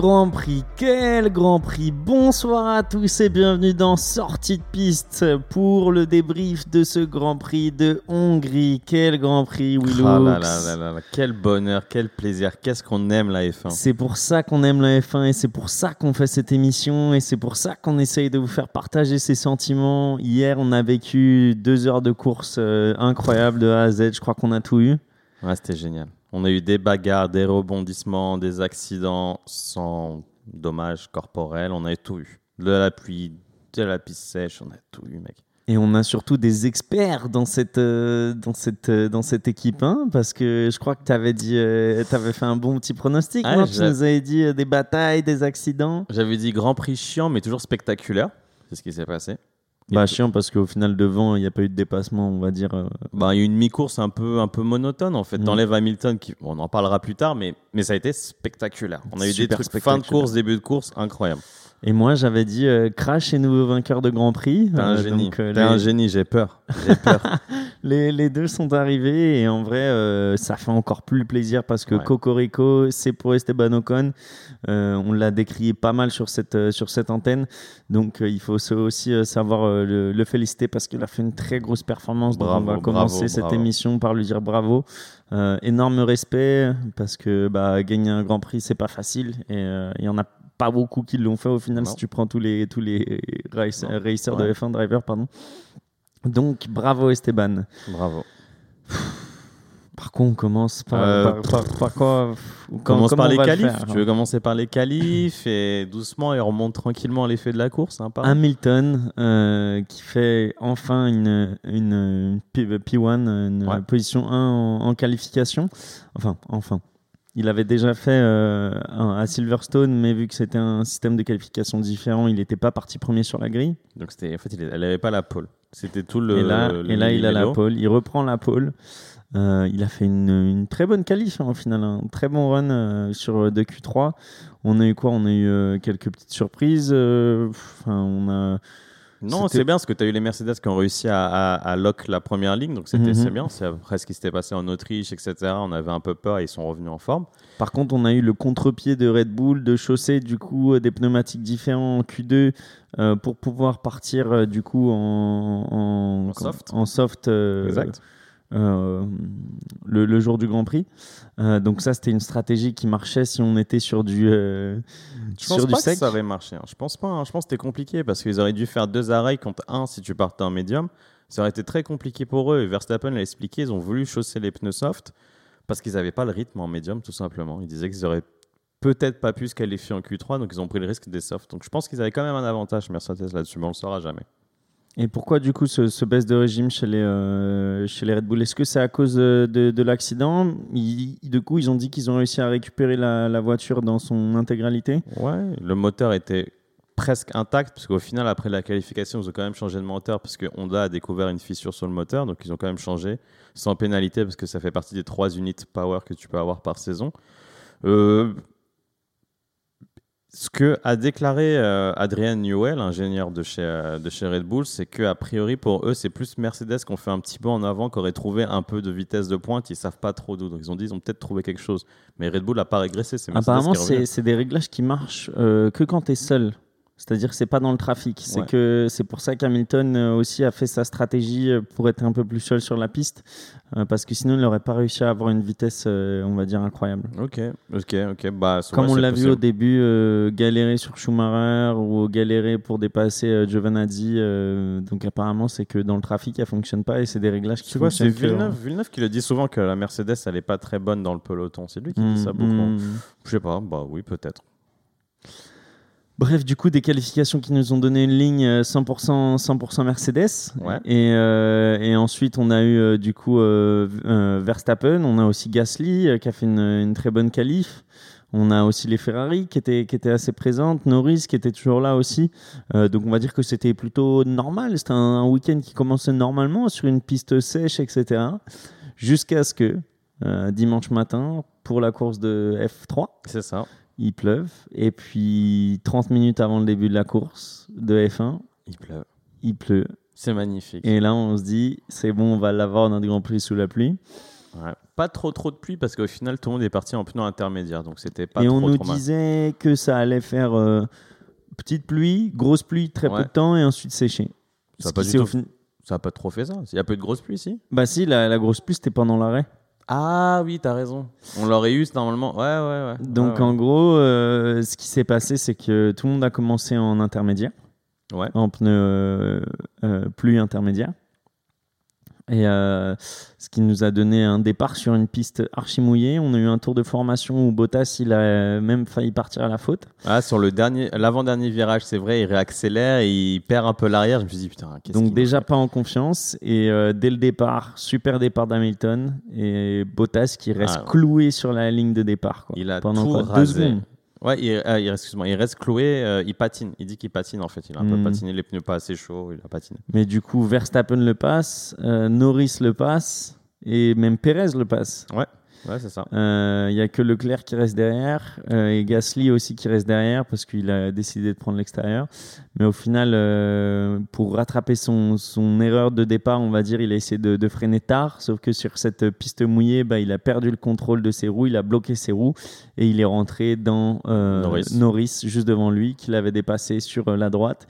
Grand prix, quel grand prix. Bonsoir à tous et bienvenue dans Sortie de piste pour le débrief de ce grand prix de Hongrie. Quel grand prix, Willux. Ah là là là là là, quel bonheur, quel plaisir, qu'est-ce qu'on aime la F1. C'est pour ça qu'on aime la F1 et c'est pour ça qu'on fait cette émission et c'est pour ça qu'on essaye de vous faire partager ces sentiments. Hier, on a vécu deux heures de course euh, incroyables de A à Z. Je crois qu'on a tout eu. Ouais, c'était génial. On a eu des bagarres, des rebondissements, des accidents sans dommages corporels. On a tout eu. De la pluie, de la piste sèche, on a tout eu, mec. Et on a surtout des experts dans cette, euh, dans cette, euh, dans cette équipe, hein, parce que je crois que tu avais dit, avais fait un bon petit pronostic. Ouais, non? tu nous avais dit euh, des batailles, des accidents. J'avais dit Grand Prix chiant, mais toujours spectaculaire. C'est ce qui s'est passé. Bah chiant parce qu'au final devant il n'y a pas eu de dépassement, on va dire. euh, Bah, il y a eu une mi-course un peu, un peu monotone en fait. Mm. T'enlèves Hamilton, qui, bon, on en parlera plus tard, mais, mais ça a été spectaculaire. On a eu des trucs fin de course, début de course, incroyable. Et moi j'avais dit euh, Crash est nouveau vainqueur de Grand Prix. T'es un Euh, génie. donc, euh, T'es les- un génie, j'ai peur. J'ai peur. Les, les deux sont arrivés et en vrai, euh, ça fait encore plus plaisir parce que Ouais. Cocorico, c'est pour Esteban Ocon. On l'a décrié pas mal sur cette, sur cette antenne. Donc, il faut aussi savoir le, le féliciter parce qu'il a fait une très grosse performance. Donc, Bravo, on va commencer bravo, cette bravo. émission par lui dire bravo. Énorme respect parce que bah, gagner un Grand Prix, c'est pas facile et il y en a pas beaucoup qui l'ont fait au final Non. si tu prends tous les, tous les race- racers de Ouais. F1 driver. Pardon. Donc, bravo Esteban. Bravo. Par quoi on commence par, Euh, par, par- par quoi On commence par les le qualifs. Tu veux commencer par les qualifs et doucement et on remonte tranquillement à l'effet de la course. Hein. Hamilton euh, qui fait enfin une, une, une P- P1, une Ouais. position 1 en, en qualification. Enfin, enfin. Il avait déjà fait euh, un- à Silverstone, mais vu que c'était un système de qualification différent, il n'était pas parti premier sur la grille. Donc c'était, en fait, il, elle avait pas la pole. C'était tout le. et là, le et là il a la pole, il reprend la pole. Euh, il a fait une, une très bonne qualif hein, au final, un très bon run euh, sur de Q3. On a eu quoi? On a eu quelques petites surprises. on a. Non, c'est bien parce que tu as eu les Mercedes qui ont réussi à, à, à lock la première ligne. Donc c'était c'est bien. C'est après ce qui s'était passé en Autriche, etc. On avait un peu peur et ils sont revenus en forme. Par contre, on a eu le contre-pied de Red Bull, de chausser du coup euh, des pneumatiques différents en Q2 euh, pour pouvoir partir euh, du coup en, en, En soft. en soft, euh, Exact. Euh, le, le jour du Grand Prix. Euh, donc ça, c'était une stratégie qui marchait si on était sur du euh, Je sur pense du pas sec. que ça aurait marché. hein. Je pense pas. hein. Je pense que c'était compliqué parce qu'ils auraient dû faire deux arrêts contre un si tu partais en médium. Ça aurait été très compliqué pour eux. Et Verstappen l'a expliqué. Ils ont voulu chausser les pneus soft parce qu'ils n'avaient pas le rythme en médium, tout simplement. Ils disaient qu'ils auraient peut-être pas pu se qualifier en Q3, donc ils ont pris le risque des softs. Donc je pense qu'ils avaient quand même un avantage, Mercedes, là-dessus, mais on le saura jamais. Et pourquoi du coup ce, baisse de régime chez les, euh, chez les Red Bull? Est-ce que c'est à cause euh, de, de l'accident? Du coup, ils ont dit qu'ils ont réussi à récupérer la, la voiture dans son intégralité? Ouais, le moteur était presque intact, parce qu'au final, après la qualification, ils ont quand même changé de moteur, parce que Honda a découvert une fissure sur le moteur, donc ils ont quand même changé, sans pénalité, parce que ça fait partie des trois unités power que tu peux avoir par saison. Euh, ce que a déclaré euh, Adrian Newell, ingénieur de chez, euh, de chez Red Bull, c'est que a priori pour eux, c'est plus Mercedes qu'on fait un petit peu en avant, qui aurait trouvé un peu de vitesse de pointe. Ils savent pas trop d'où, donc ils ont dit ils ont peut-être trouvé quelque chose. Mais Red Bull n'a pas régressé. Apparemment, c'est des réglages qui marchent euh, que quand tu es seul. C'est-à-dire que c'est pas dans le trafic. C'est Ouais. que c'est pour ça qu'Hamilton euh, aussi a fait sa stratégie euh, pour être un peu plus seul sur la piste, euh, parce que sinon il n'aurait pas réussi à avoir une vitesse, euh, on va dire, incroyable. Ok, ok, ok. Bah, Comme ouais, on l'a vu au début, euh, galérer sur Schumacher ou galérer pour dépasser Giovinazzi. euh, donc apparemment, c'est que dans le trafic, elle fonctionne pas et c'est des réglages qui Tu vois, c'est que- Villeneuve, Villeneuve qui le dit souvent que la Mercedes, elle est pas très bonne dans le peloton. C'est lui qui dit ça beaucoup. mm. Je sais pas, bah oui, peut-être. Bref, du coup, des qualifications qui nous ont donné une ligne euh, 100%, 100% Mercedes. Ouais. Et, euh, et ensuite, on a eu euh, du coup euh, euh, Verstappen. On a aussi Gasly euh, qui a fait une, une très bonne qualif. On a aussi les Ferrari qui étaient, qui étaient assez présentes. Norris qui était toujours là aussi. Euh, donc, on va dire que c'était plutôt normal. C'était un, un week-end qui commençait normalement sur une piste sèche, etc. Jusqu'à ce que euh, dimanche matin, pour la course de F3, C'est ça. Il pleuve. Et puis 30 minutes avant le début de la course de F1, Il pleut. il pleut. C'est magnifique. Et là, on se dit, c'est bon, on va l'avoir notre Grand Prix sous la pluie. Ouais. Pas trop trop de pluie parce qu'au final tout le monde est parti en pneu intermédiaire donc c'était pas Et trop on nous trop disait que ça allait faire euh, petite pluie, grosse pluie, très peu de temps et ensuite sécher. Ça Ce a pas fin- pas trop fait ça. Il y a peu de grosse pluie ici. Bah si, la, la grosse pluie c'était pendant l'arrêt. Ah oui, t'as raison. On l'aurait eu normalement. Ouais, ouais, ouais. Donc Ouais, en gros, euh, ce qui s'est passé, c'est que tout le monde a commencé en intermédiaire, Ouais. en pneu euh, euh, pluie intermédiaire. Et euh, ce qui nous a donné un départ sur une piste archi mouillée. On a eu un tour de formation où Bottas, il a même failli partir à la faute. Ah, sur le dernier, l'avant-dernier virage, c'est vrai, il réaccélère et il perd un peu l'arrière. Je me suis dit, putain, qu'est-ce Donc déjà pas en confiance. Et euh, dès le départ, super départ d'Hamilton. Et Bottas qui reste Ah ouais. cloué sur la ligne de départ. quoi. Il a pendant tout quoi, deux rasé. secondes. Ouais, il, euh, il- excuse-moi, il reste cloué, euh, il patine. Il dit qu'il patine en fait. Il a un Hmm. peu patiné, les pneus pas assez chauds, il a patiné. Mais du coup, Verstappen le passe, euh, Norris le passe et même Perez le passe. Ouais, c'est ça. Euh, Il y a que Leclerc qui reste derrière euh, et Gasly aussi qui reste derrière parce qu'il a décidé de prendre l'extérieur. Mais au final, euh, pour rattraper son, son erreur de départ, on va dire, il a essayé de, de freiner tard. Sauf que sur cette piste mouillée, bah, il a perdu le contrôle de ses roues, il a bloqué ses roues et il est rentré dans euh, Norris. juste devant lui, qui l'avait dépassé sur euh, la droite.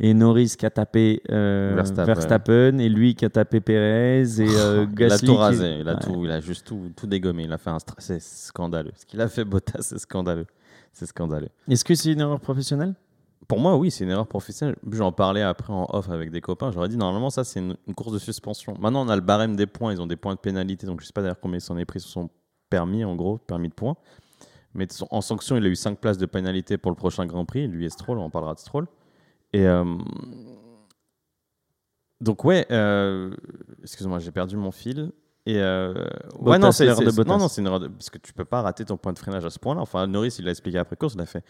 Et Norris qui a tapé euh, Verstappen. Verstappen. et lui qui a tapé Perez et euh, il a Gasly. tout qui- rasé, il a, Ouais. tout, il a juste tout, tout dégommé. Il a fait un stra- C'est scandaleux. Ce qu'il a fait, Bottas, c'est scandaleux. C'est scandaleux. Est-ce que c'est une erreur professionnelle? Pour moi, oui, c'est une erreur professionnelle. J'en parlais après en off avec des copains. J'aurais dit, normalement, ça, c'est une, une course de suspension. Maintenant, on a le barème des points. Ils ont des points de pénalité. Donc, je sais pas d'ailleurs combien ils s'en est pris sur son permis, en gros, permis de points. Mais en sanction, il a eu 5 places de pénalité pour le prochain Grand Prix. Lui et Stroll, on parlera de Stroll. Et. euh, Donc, ouais, euh, excuse-moi, j'ai perdu mon fil. Et euh, ouais, non, c'est non, non, c'est une erreur de- parce que tu peux pas rater ton point de freinage à ce point-là. Enfin, Norris, il l'a expliqué après course, il a fait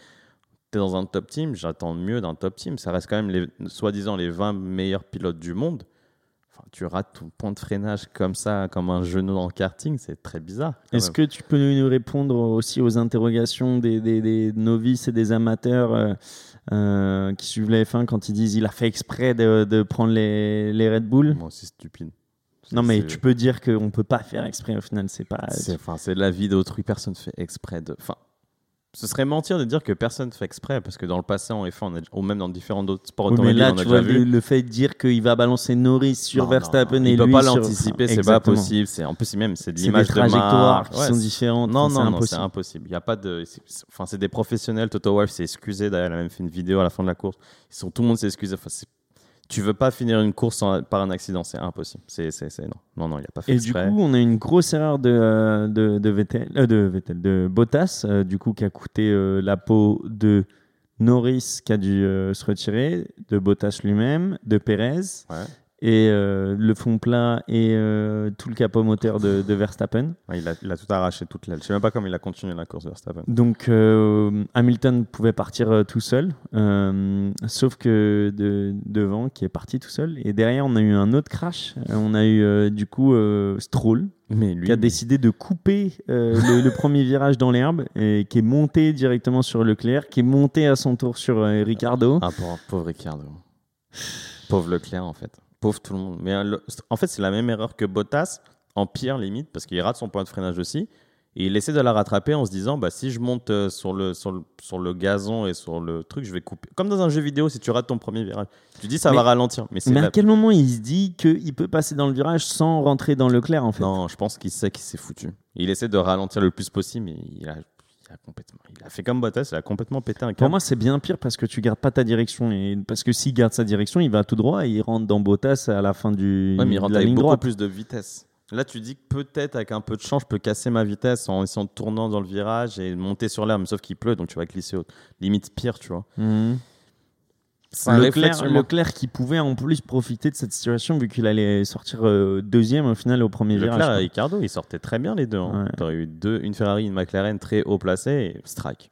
T'es dans un top team, j'attends mieux d'un top team. Ça reste quand même les, soi-disant les 20 meilleurs pilotes du monde. Enfin, tu rates ton point de freinage comme ça, comme un genou dans le karting, c'est très bizarre. Est-ce que tu peux nous répondre aussi aux interrogations des, des- des novices et des amateurs euh, euh, qui suivent la F1 quand ils disent il a fait exprès de, de prendre les, les Red Bull Moi, c'est stupide. Non, mais tu peux dire qu'on peut pas faire exprès au final. C'est pas. C'est enfin, c'est de la vie d'autrui, personne ne fait exprès de. Enfin, ce serait mentir de dire que personne ne fait exprès, parce que dans le passé en F1, on a- ou même dans différents autres sports Oui, mais automobiles, là, on a tu vois, déjà le, vu. le fait de dire qu'il va balancer Norris sur Non, Verstappen non, et il peut lui pas sur- l'anticiper, c'est pas possible. C'est en plus même c'est de l'image de trajectoires qui Ouais, sont différentes. Non, non, non, c'est impossible. Il y a pas de. Enfin, c'est des professionnels. Toto Wolff s'est excusé. D'ailleurs, elle a même fait une vidéo à la fin de la course. Ils sont, tout le monde s'est excusé. Enfin, c'est- tu veux pas finir une course par un accident, c'est impossible. C'est, non, non, non, il a pas fait Et du coup, on a une grosse erreur de, euh, de, de, Vettel, euh, de, Vettel, de Bottas, euh, du coup, qui a coûté euh, la peau de Norris, qui a dû se retirer, de Bottas lui-même, de Perez, Ouais. Et euh, le fond plat et euh, tout le capot moteur de, de Verstappen. Ouais, il, a, il a tout arraché, toute l'aile. Je sais même pas comment il a continué la course Verstappen. Donc euh, Hamilton pouvait partir tout seul, sauf que de, devant qui est parti tout seul. Et derrière, on a eu un autre crash. On a eu du coup Stroll Mais lui, qui a décidé de couper le, le premier virage dans l'herbe et qui est monté directement sur Leclerc, qui est monté à son tour sur Ricardo. Ah, pauvre, pauvre Ricardo. Pauvre Leclerc, en fait. Pauvre tout le monde. Mais euh, le- en fait, c'est la même erreur que Bottas, en pire limite, parce qu'il rate son point de freinage aussi. Et il essaie de la rattraper en se disant bah, si je monte euh, sur le, sur, le, sur le gazon et sur le truc, je vais couper. Comme dans un jeu vidéo, si tu rates ton premier virage, tu dis ça Mais- va ralentir. Mais Mais la- à quel moment il se dit qu'il peut passer dans le virage sans rentrer dans Leclerc en fait? Non, je pense qu'il sait qu'il s'est foutu. Il essaie de ralentir le plus possible, mais il a, il a complètement. Il a fait comme Bottas, il a complètement pété un câble. Pour moi, c'est bien pire parce que tu gardes pas ta direction. Et parce que s'il garde sa direction, il va tout droit et il rentre dans Bottas à la fin du, Ouais, mais il rentre avec beaucoup droite. plus de vitesse. Là, tu dis que peut-être avec un peu de chance, je peux casser ma vitesse en essayant de tourner dans le virage et monter sur l'herbe, sauf qu'il pleut, donc tu vas glisser au... limite pire, tu vois. Mhm. C'est un Leclerc. Leclerc qui pouvait en plus profiter de cette situation vu qu'il allait sortir euh, deuxième au final au premier Leclerc virage. et quoi. Ricardo, ils sortaient très bien les deux. Hein. Ouais. T'aurais eu deux, une Ferrari, une McLaren très haut placée et strike.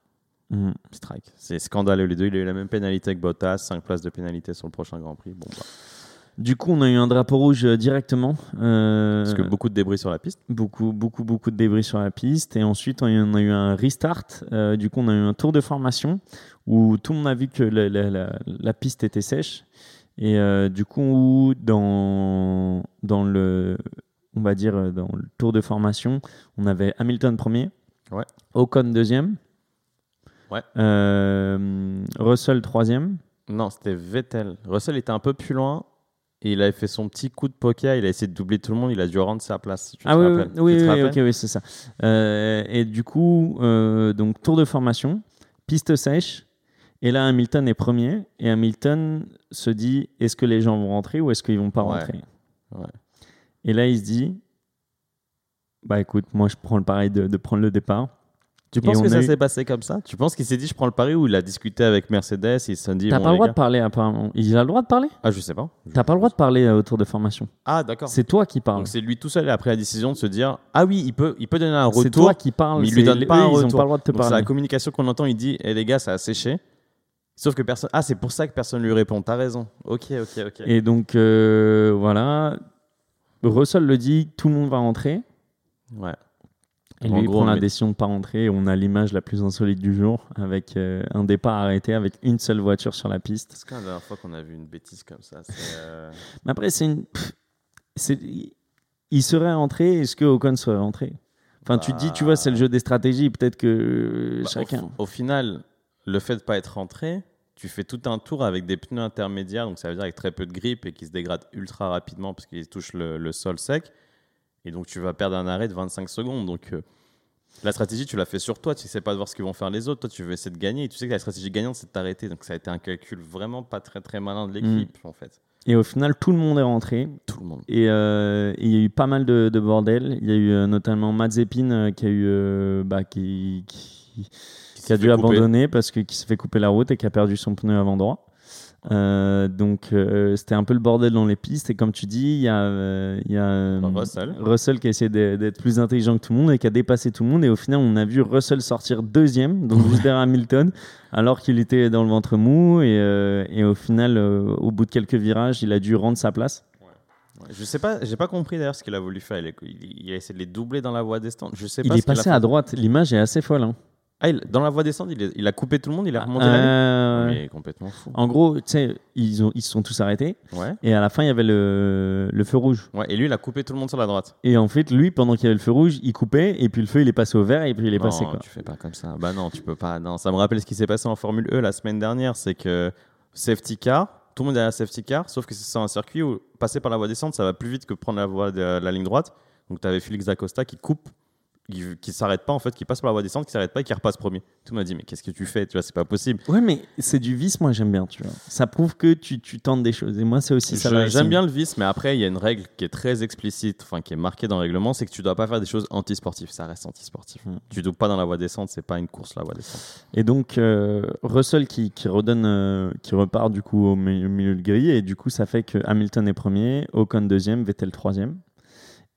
Mhm. Strike. C'est scandaleux les deux. Il a eu la même pénalité que Bottas, 5 places de pénalité sur le prochain Grand Prix. Bon, bah, Du coup, on a eu un drapeau rouge euh, directement. euh, parce que beaucoup de débris sur la piste. beaucoup, beaucoup, beaucoup de débris sur la piste. Et ensuite, on a eu- un restart. Euh, du coup, on a eu un tour de formation où tout le monde a vu que la, la- la- la piste était sèche. Et euh, du coup, dans, dans le, on va dire, dans le tour de formation, on avait Hamilton premier, Ouais. Ocon deuxième, Ouais. Russell troisième. Non, c'était Vettel. Russell était un peu plus loin et il avait fait son petit coup de poker. Il a essayé de doubler tout le monde. Il a dû rendre sa place. Ah te oui, oui, oui, ok, oui, c'est ça. Euh, et du coup, euh, donc tour de formation, piste sèche. Et là, Hamilton est premier. Et Hamilton se dit est-ce que les gens vont rentrer ou est-ce qu'ils vont pas Ouais. rentrer Ouais. Et là, il se dit bah écoute, moi je prends le pari de, de prendre le départ. Tu Et penses que ça eu- s'est passé comme ça? Tu penses qu'il s'est dit je prends le pari ou il a discuté avec Mercedes et il s'est dit T'as bon, pas le droit gars- de parler apparemment. Il a le droit de parler? Ah, je sais pas. T'as pas le droit de parler euh, au tour de formation. Ah, d'accord. C'est toi qui parles. Donc c'est lui tout seul qui a pris la décision de se dire ah oui, il peut, il peut donner un C'est retour. toi qui parles. mais il lui c'est- donne eux, pas un Ils ont retour. pas le droit de te Donc c'est parler. la communication qu'on entend. Il dit eh les gars, ça a séché. Sauf que personne. Ah, c'est pour ça que personne lui répond. T'as raison. Ok, ok, ok. Et donc euh, voilà, Russell le dit, tout le monde va rentrer. Ouais. Et En lui, il gros, prend la mais- décision de pas rentrer. On a l'image la plus insolite du jour, avec euh, un départ arrêté, avec une seule voiture sur la piste. C'est quand la dernière fois qu'on a vu une bêtise comme ça euh, Mais après, c'est une. pff, Il serait rentré, est-ce que Ocon serait rentré? Enfin, tu te dis, tu vois, c'est le jeu des stratégies. Peut-être que bah, chacun. Au, au final, le fait de pas être rentré, tu fais tout un tour avec des pneus intermédiaires, donc ça veut dire avec très peu de grippe et qui se dégradent ultra rapidement parce qu'ils touchent le, le sol sec. Et donc tu vas perdre un arrêt de 25 secondes. Donc euh, la stratégie, tu l'as fait sur toi. Tu sais pas de voir ce qu'ils vont faire les autres. Toi, tu veux essayer de gagner. Et tu sais que la stratégie gagnante, c'est de t'arrêter. Donc ça a été un calcul vraiment pas très très malin de l'équipe en fait. Et au final, tout le monde est rentré. Tout le monde. Et euh, il y a eu pas mal de, de bordel. Il y a eu euh, notamment Mazepin qui a eu bah, qui, qui, qui a dû abandonner parce que qui s'est fait couper la route et qui a perdu son pneu avant droit. Euh, donc euh, c'était un peu le bordel dans les pistes et comme tu dis, il y a, euh, il y a Russell. Russell qui a essayé d'être plus intelligent que tout le monde et qui a dépassé tout le monde et au final on a vu Russell sortir deuxième, donc juste derrière Hamilton, alors qu'il était dans le ventre mou et, et au final au bout de quelques virages il a dû rendre sa place. Je sais pas, j'ai pas compris d'ailleurs ce qu'il a voulu faire. Il a, il- il a essayé de les doubler dans la voie descente. Je sais Il pas est qu'il a passé à droite, l'image est assez folle. hein. Ah, il- dans la voie descente, il, est- il a coupé tout le monde, il a remonté la Euh. Il est complètement fou. En gros, tu sais, ils, ont- ils se sont tous arrêtés. Ouais. Et à la fin, il y avait le, le feu rouge. ouais. Et lui, il a coupé tout le monde sur la droite. Et en fait, lui, pendant qu'il y avait le feu rouge, il coupait. Et puis le feu, il est passé au vert. Et puis il est non, passé. Quoi. tu fais pas comme ça. Bah non, tu peux pas. Non, ça me rappelle ce qui s'est passé en Formule E la semaine dernière. C'est que safety car, tout le monde est à la safety car, sauf que c'est un circuit où passer par la voie descente, ça va plus vite que prendre la voie de la ligne droite. Donc tu avais Félix Acosta qui coupe, qui, qui s'arrête pas en fait, qui passe par la voie descente, qui s'arrête pas et qui repasse premier. Tout le monde a dit mais qu'est-ce que tu fais Tu vois, c'est pas possible. Ouais, mais c'est du vice, moi, j'aime bien. Tu vois. Ça prouve que tu, tu tentes des choses. Et moi, c'est aussi ça. J'aime bien le vice, mais après, il y a une règle qui est très explicite, enfin qui est marquée dans le règlement, c'est que tu dois pas faire des choses antisportives. Ça reste antisportif. Mm. Tu doubles pas dans la voie descente, c'est pas une course la voie descente. Et donc, euh, Russell qui, qui redonne, euh, qui repart du coup au, mi- au milieu de grille. Et du coup, ça fait que Hamilton est premier, Ocon deuxième, Vettel troisième.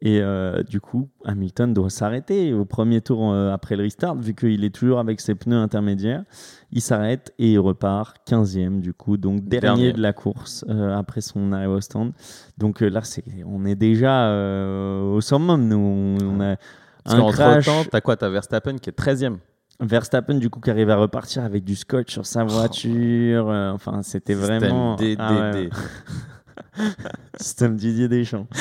Et euh, du coup, Hamilton doit s'arrêter au premier tour euh, après le restart, vu qu'il est toujours avec ses pneus intermédiaires. Il s'arrête et il repart 15e, du coup, donc dernier, Dernier. de la course euh, après son arrivée au stand. Donc là, c'est, on est déjà au summum, nous. On, on a Parce un crash. temps, t'as quoi T'as Verstappen qui est 13e. Verstappen du coup qui arrive à repartir avec du scotch sur sa voiture. euh, enfin, c'était vraiment Ah ouais. DDD. Système Didier Deschamps.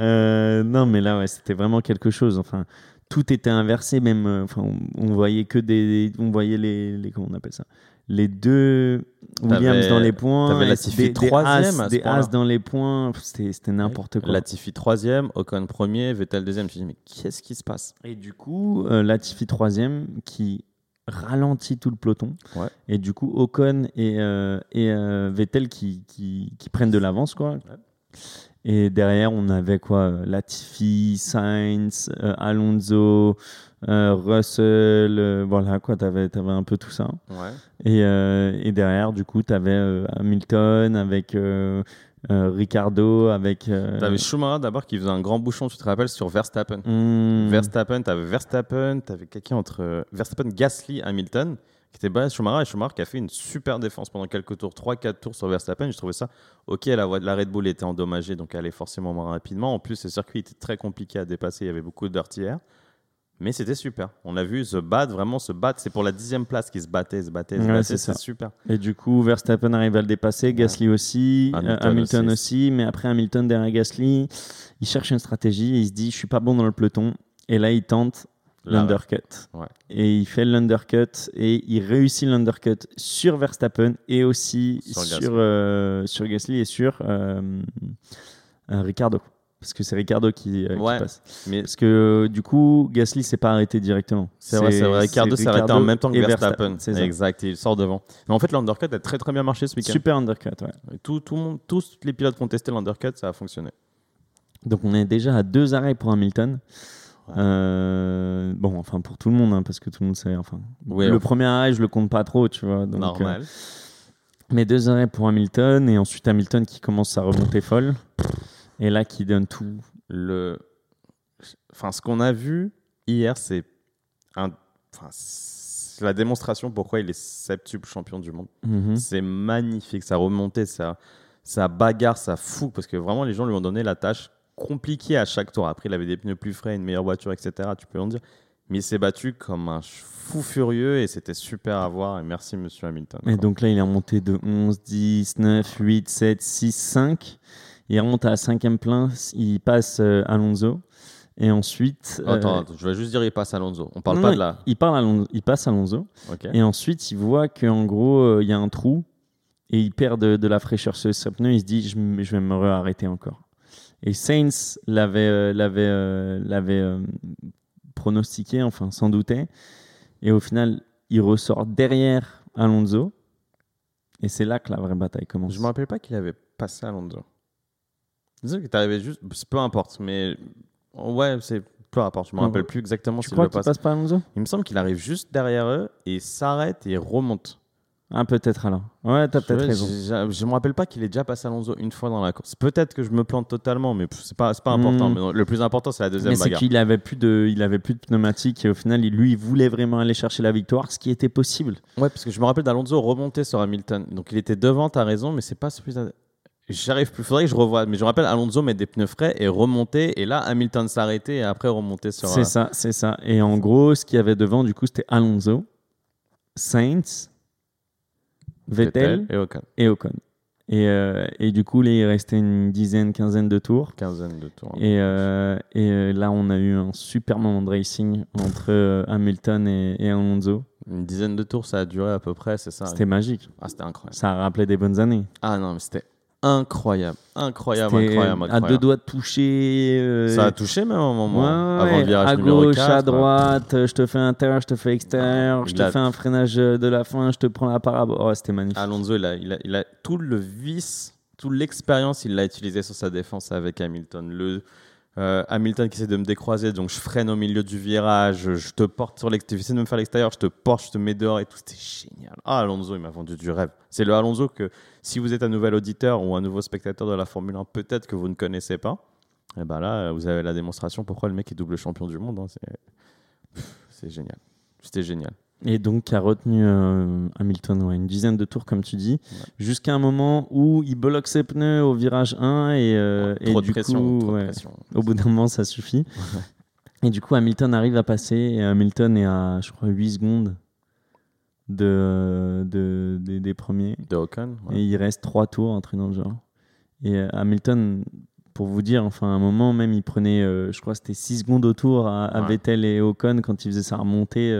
Euh, non, mais là, ouais, c'était vraiment quelque chose. Enfin, tout était inversé, même. euh, Enfin, on, on voyait que des, on voyait les, les comment on appelle ça, les deux Williams dans les points, t'avais Latifi troisième des as dans les points. C'était, c'était n'importe quoi. Latifi 3e, Ocon 1er, Vettel 2e. Je me suis dit, mais qu'est-ce qui se passe? Et du coup, euh, Latifi troisième qui ralentit tout le peloton. Ouais. Et du coup, Ocon et, euh, et euh, Vettel qui, qui, qui prennent de l'avance. quoi. Et derrière, on avait quoi euh, Latifi, Sainz, euh, Alonso, Russell. voilà, quoi. Tu avais, un peu tout ça. Ouais. Et, et derrière, du coup, tu avais Hamilton avec euh, Ricardo, avec. euh, T'avais Schumacher d'abord qui faisait un grand bouchon, tu te rappelles, sur Verstappen. hmm, Verstappen, t'avais Verstappen, t'avais quelqu'un entre euh, Verstappen, Gasly, Hamilton, qui était bas Schumacher et Schumacher qui a fait une super défense pendant quelques tours, 3-4 tours sur Verstappen. Je trouvais ça ok. La, la Red Bull était endommagée, donc elle allait forcément moins rapidement. En plus, ce circuit était très compliqué à dépasser, il y avait beaucoup air. Mais c'était super. On a vu se battre, vraiment se battre. C'est pour la dixième place qu'ils se battaient, se battaient, se Ouais, battaient. c'est super. Et du coup, Verstappen arrive à le dépasser, Gasly aussi, euh, Hamilton aussi. aussi. mais après Hamilton derrière Gasly, il cherche une stratégie et il se dit je suis pas bon dans le peloton. Et là, il tente l'undercut. Ouais. Et il fait l'undercut et il réussit l'undercut sur Verstappen et aussi Sur sur, Gasly. euh, sur Gasly et sur euh, euh, Ricardo. Parce que c'est Ricardo qui, euh, qui passe. Mais Parce que du coup, Gasly s'est pas arrêté directement. c'est vrai, c'est vrai. Ricardo s'est arrêté en même temps que Verstappen. c'est ça. Exact, il sort devant. Mais en fait, l'undercut a très très bien marché ce week-end. Super undercut, ouais. Tout, tout le monde, tous les pilotes qui ont testé l'undercut, ça a fonctionné. Donc on est déjà à deux arrêts pour Hamilton. Ouais. Euh, bon, enfin pour tout le monde, hein, parce que tout le monde sait. Enfin, Ouais, le enfin. premier arrêt, je le compte pas trop, tu vois. Donc, Normal. euh, mais deux arrêts pour Hamilton et ensuite Hamilton qui commence sa remontée folle et là qui donne tout. le enfin ce qu'on a vu hier c'est un enfin c'est la démonstration pourquoi il est septuple champion du monde Mhm. c'est magnifique sa remontée ça ça bagarre ça fout parce que vraiment les gens lui ont donné la tâche compliquée à chaque tour après il avait des pneus plus frais une meilleure voiture etc tu peux en dire mais il s'est battu comme un fou furieux et c'était super à voir et merci monsieur Hamilton Et donc là, il est remonté de 11, 10, 9, 8, 7, 6, 5. Il remonte à cinquième place, il passe euh, Alonso. Et ensuite. euh, attends, attends, je vais juste dire il passe Alonso on parle non, pas non, de là Il, parle Alonso- il passe Alonso. Et ensuite, il voit qu'en gros, euh, il y a un trou et il perd de, de la fraîcheur sur ses pneus. Il se dit, je, vais me arrêter encore. Et Sainz l'avait euh, l'avait euh, l'avait euh, pronostiqué, enfin, s'en doutait. Et au final, il ressort derrière Alonso. Et c'est là que la vraie bataille commence. Je me rappelle pas qu'il avait passé Alonso. Disons que t'arrivais juste, peu importe, mais ouais, c'est peu importe. Je me rappelle plus exactement Tu s'il crois le qu'il passe. passe pas Alonso Il me semble qu'il arrive juste derrière eux et s'arrête et remonte. Ah, peut-être alors. Ouais, t'as peut-être raison. j'ai- Je me rappelle pas qu'il ait déjà passé Alonso une fois dans la course. Peut-être que je me plante totalement, mais pff, c'est pas, c'est pas important. Hmm. Mais non, le plus important, c'est la deuxième Mais c'est bagarre. qu'il avait plus de, il avait plus de pneumatique et au final, il, lui, il voulait vraiment aller chercher la victoire, ce qui était possible. Ouais, parce que je me rappelle d'Alonso remonter sur Hamilton. Donc il était devant, t'as raison, mais c'est pas celui J'arrive plus, faudrait que je revoie. Mais je rappelle Alonso mettre des pneus frais et remonter. Et là, Hamilton s'arrêter et après remonter sur. C'est euh, ça, c'est ça. Et en gros, ce qu'il y avait devant, du coup, c'était Alonso, Sainz, Vettel et Ocon. et Ocon. Et, euh, et du coup, là, il restait une dizaine, quinzaine de tours. Quinzaine de tours. Et, euh, et là, on a eu un super moment de racing entre Hamilton et, et Alonso. Une dizaine de tours, ça a duré à peu près, c'est ça? C'était magique. Ah, c'était incroyable. Ça a rappelé des bonnes années. Ah non, mais c'était incroyable. Incroyable, C'était incroyable, À incroyable. deux doigts de toucher. euh, Ça a touché même à un moment. Ouais, avant le virage à numéro gauche, 4. à droite, euh, je te fais intérieur, je te fais extérieur, je Il te a- fais un freinage euh, de la fin, je te prends la parabole. Oh, c'était magnifique. Alonso, il a, il, a, il a tout le vice, toute l'expérience, il l'a utilisé sur sa défense avec Hamilton. Le, euh, Hamilton qui essaie de me décroiser, donc je freine au milieu du virage, je te porte sur l'extérieur, de me faire l'extérieur, je te porte, je te mets dehors et tout. C'était génial. Ah, Alonso, il m'a vendu du rêve. C'est le Alonso que, si vous êtes un nouvel auditeur ou un nouveau spectateur de la Formule 1, peut-être que vous ne connaissez pas. Et ben là, vous avez la démonstration pourquoi le mec est double champion du monde. hein. C'est génial. C'était génial. Et donc, qui a retenu euh, Hamilton ouais, une dizaine de tours, comme tu dis, jusqu'à un moment où il bloque ses pneus au virage 1 et, euh, trop du de pression. coup, trop de ouais, pression. au bout d'un moment, ça suffit. Et du coup, Hamilton arrive à passer et Hamilton est à, je crois, 8 secondes de, de, des- des premiers. De Ocon. Et il reste trois tours, un truc dans le genre. Et euh, Hamilton, pour vous dire, enfin, à un moment même, il prenait, je crois, c'était 6 secondes au tour à, à. Vettel et Ocon quand il faisait sa remontée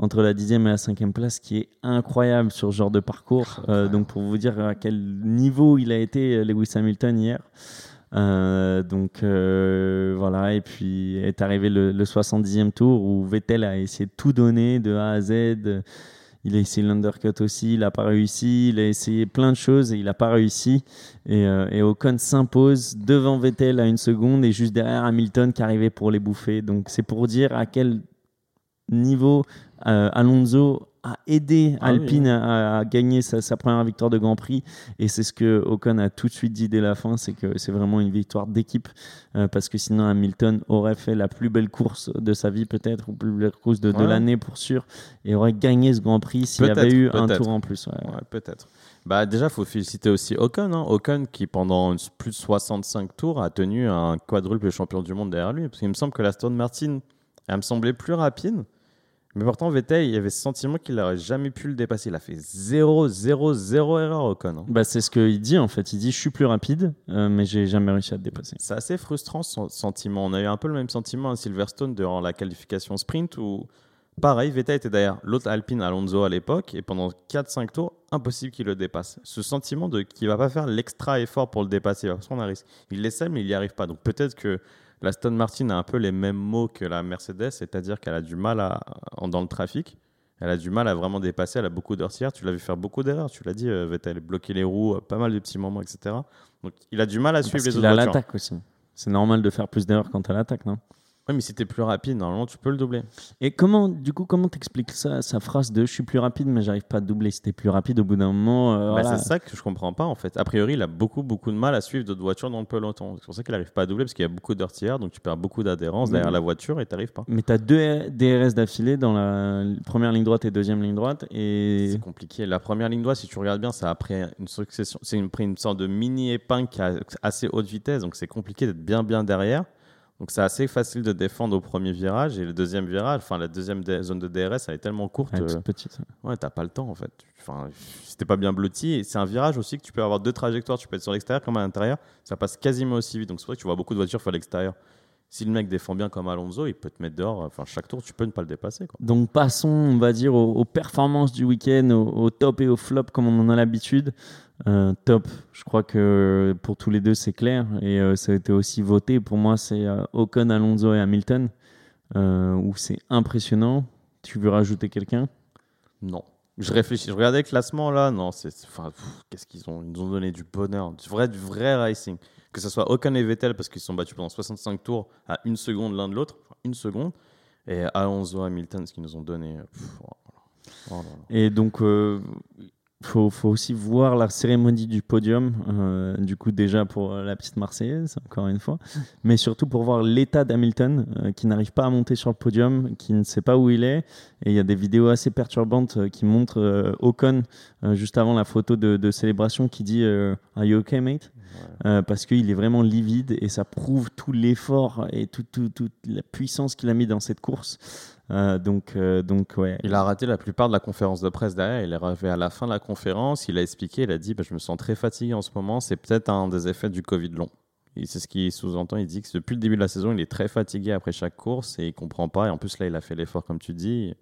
entre la dixième et la cinquième place, qui est incroyable sur ce genre de parcours. Euh, donc, pour vous dire à quel niveau il a été, euh, Lewis Hamilton, hier. Euh, donc euh, voilà, et puis est arrivé le, le 70e tour où Vettel a essayé de tout donner de A à Z. Il a essayé l'undercut aussi, il n'a pas réussi. Il a essayé plein de choses et il n'a pas réussi. Et, euh, et Ocon s'impose devant Vettel à une seconde et juste derrière Hamilton qui arrivait pour les bouffer. Donc c'est pour dire à quel niveau euh, Alonso a aidé Ah oui, Alpine à, à gagner sa, sa première victoire de Grand Prix. Et c'est ce que Ocon a tout de suite dit dès la fin, c'est que c'est vraiment une victoire d'équipe. euh, parce que sinon Hamilton aurait fait la plus belle course de sa vie peut-être, ou plus belle course de, l'année pour sûr, et aurait gagné ce Grand Prix s'il y avait eu un tour en plus. ouais. Ouais, peut-être. Bah, déjà, il faut féliciter aussi Ocon. Hein. Ocon qui, pendant plus de 65 tours, a tenu un quadruple champion du monde derrière lui. Parce qu'il me semble que la Stone Martin elle me semblait plus rapide. Mais pourtant, Vettel, il y avait ce sentiment qu'il n'aurait jamais pu le dépasser. Il a fait 0, 0, 0 erreur au con. hein. Bah, c'est ce qu'il dit en fait. Il dit Je suis plus rapide, euh, mais j'ai jamais réussi à te dépasser. C'est assez frustrant ce sentiment. On a eu un peu le même sentiment à Silverstone durant la qualification sprint où, pareil, Vettel était derrière l'autre Alpine Alonso à l'époque et pendant 4-5 tours, impossible qu'il le dépasse. Ce sentiment de qu'il va pas faire l'extra effort pour le dépasser, il va prendre un risque. Il l'essaie, mais il n'y arrive pas. Donc peut-être que la Stone Martin a un peu les mêmes mots que la Mercedes, c'est-à-dire qu'elle a du mal à, dans le trafic. Elle a du mal à vraiment dépasser, elle a beaucoup d'heures Tu l'as vu faire beaucoup d'erreurs, tu l'as dit, euh, Vettel, bloquer les roues, euh, pas mal de petits moments, etc. Donc il a du mal à suivre Parce les autres a voitures. l'attaque aussi. C'est normal de faire plus d'erreurs quand à l'attaque, non? Oui, mais si t'es plus rapide, normalement, tu peux le doubler. Et comment, du coup, comment t'expliques ça, sa phrase de je suis plus rapide, mais j'arrive pas à doubler Si t'es plus rapide, au bout d'un moment, euh, Bah, voilà. C'est ça que je comprends pas, en fait. A priori, il a beaucoup, beaucoup de mal à suivre d'autres voitures dans le peloton. C'est pour ça qu'il n'arrive pas à doubler, parce qu'il y a beaucoup d'heures donc tu perds beaucoup d'adhérence Oui. derrière la voiture et t'arrives pas. Mais t'as deux DRS d'affilée dans la première ligne droite et deuxième ligne droite, et C'est compliqué. La première ligne droite, si tu regardes bien, ça a pris une succession. C'est une sorte de mini épingle qui a assez haute vitesse, donc c'est compliqué d'être bien, bien derrière. Donc c'est assez facile de défendre au premier virage et le deuxième virage, enfin la deuxième zone de DRS, elle est tellement courte. Ouais, euh, toute petite. Ouais, t'as pas le temps en fait. Enfin, t'es pas bien blotti, et c'est un virage aussi que tu peux avoir deux trajectoires. Tu peux être sur l'extérieur comme à l'intérieur. Ça passe quasiment aussi vite. Donc c'est vrai que tu vois beaucoup de voitures faire l'extérieur. Si le mec défend bien comme Alonso, il peut te mettre dehors. Enfin, chaque tour, tu peux ne pas le dépasser. Quoi. Donc passons, on va dire, aux, aux performances du week-end, au, au top et au flop, comme on en a l'habitude. Euh, top, je crois que pour tous les deux, c'est clair. Et euh, ça a été aussi voté. Pour moi, c'est euh, Ocon, Alonso et Hamilton, euh, où c'est impressionnant. Tu veux rajouter quelqu'un? Non. Je réfléchis. Je regardais le classement là. Non, c'est. Enfin, qu'est-ce qu'ils ont Ils nous ont donné du bonheur. Du vrai, du vrai racing. Que ce soit Ocon et Vettel parce qu'ils se sont battus pendant 65 tours à une seconde l'un de l'autre. Enfin, une seconde. Et Alonso, Hamilton, ce qu'ils nous ont donné. pff, oh. Oh. Et donc, euh, faut, faut aussi voir la cérémonie du podium, euh, du coup déjà pour euh, la petite Marseillaise, encore une fois, mais surtout pour voir l'état d'Hamilton, euh, qui n'arrive pas à monter sur le podium, qui ne sait pas où il est. Et il y a des vidéos assez perturbantes euh, qui montrent Ocon, juste avant la photo de, de célébration, qui dit Are you okay, mate? Parce qu'il est vraiment livide et ça prouve tout l'effort et tout- tout- toute la puissance qu'il a mis dans cette course. Euh, donc, euh, donc. Il a raté la plupart de la conférence de presse derrière. Il est arrivé à la fin de la conférence. Il a expliqué, il a dit bah, Je me sens très fatigué en ce moment. C'est peut-être un des effets du Covid long. C'est ce qu'il sous-entend. Il dit que depuis le début de la saison, il est très fatigué après chaque course et il comprend pas. Et en plus, là, il a fait l'effort, comme tu dis.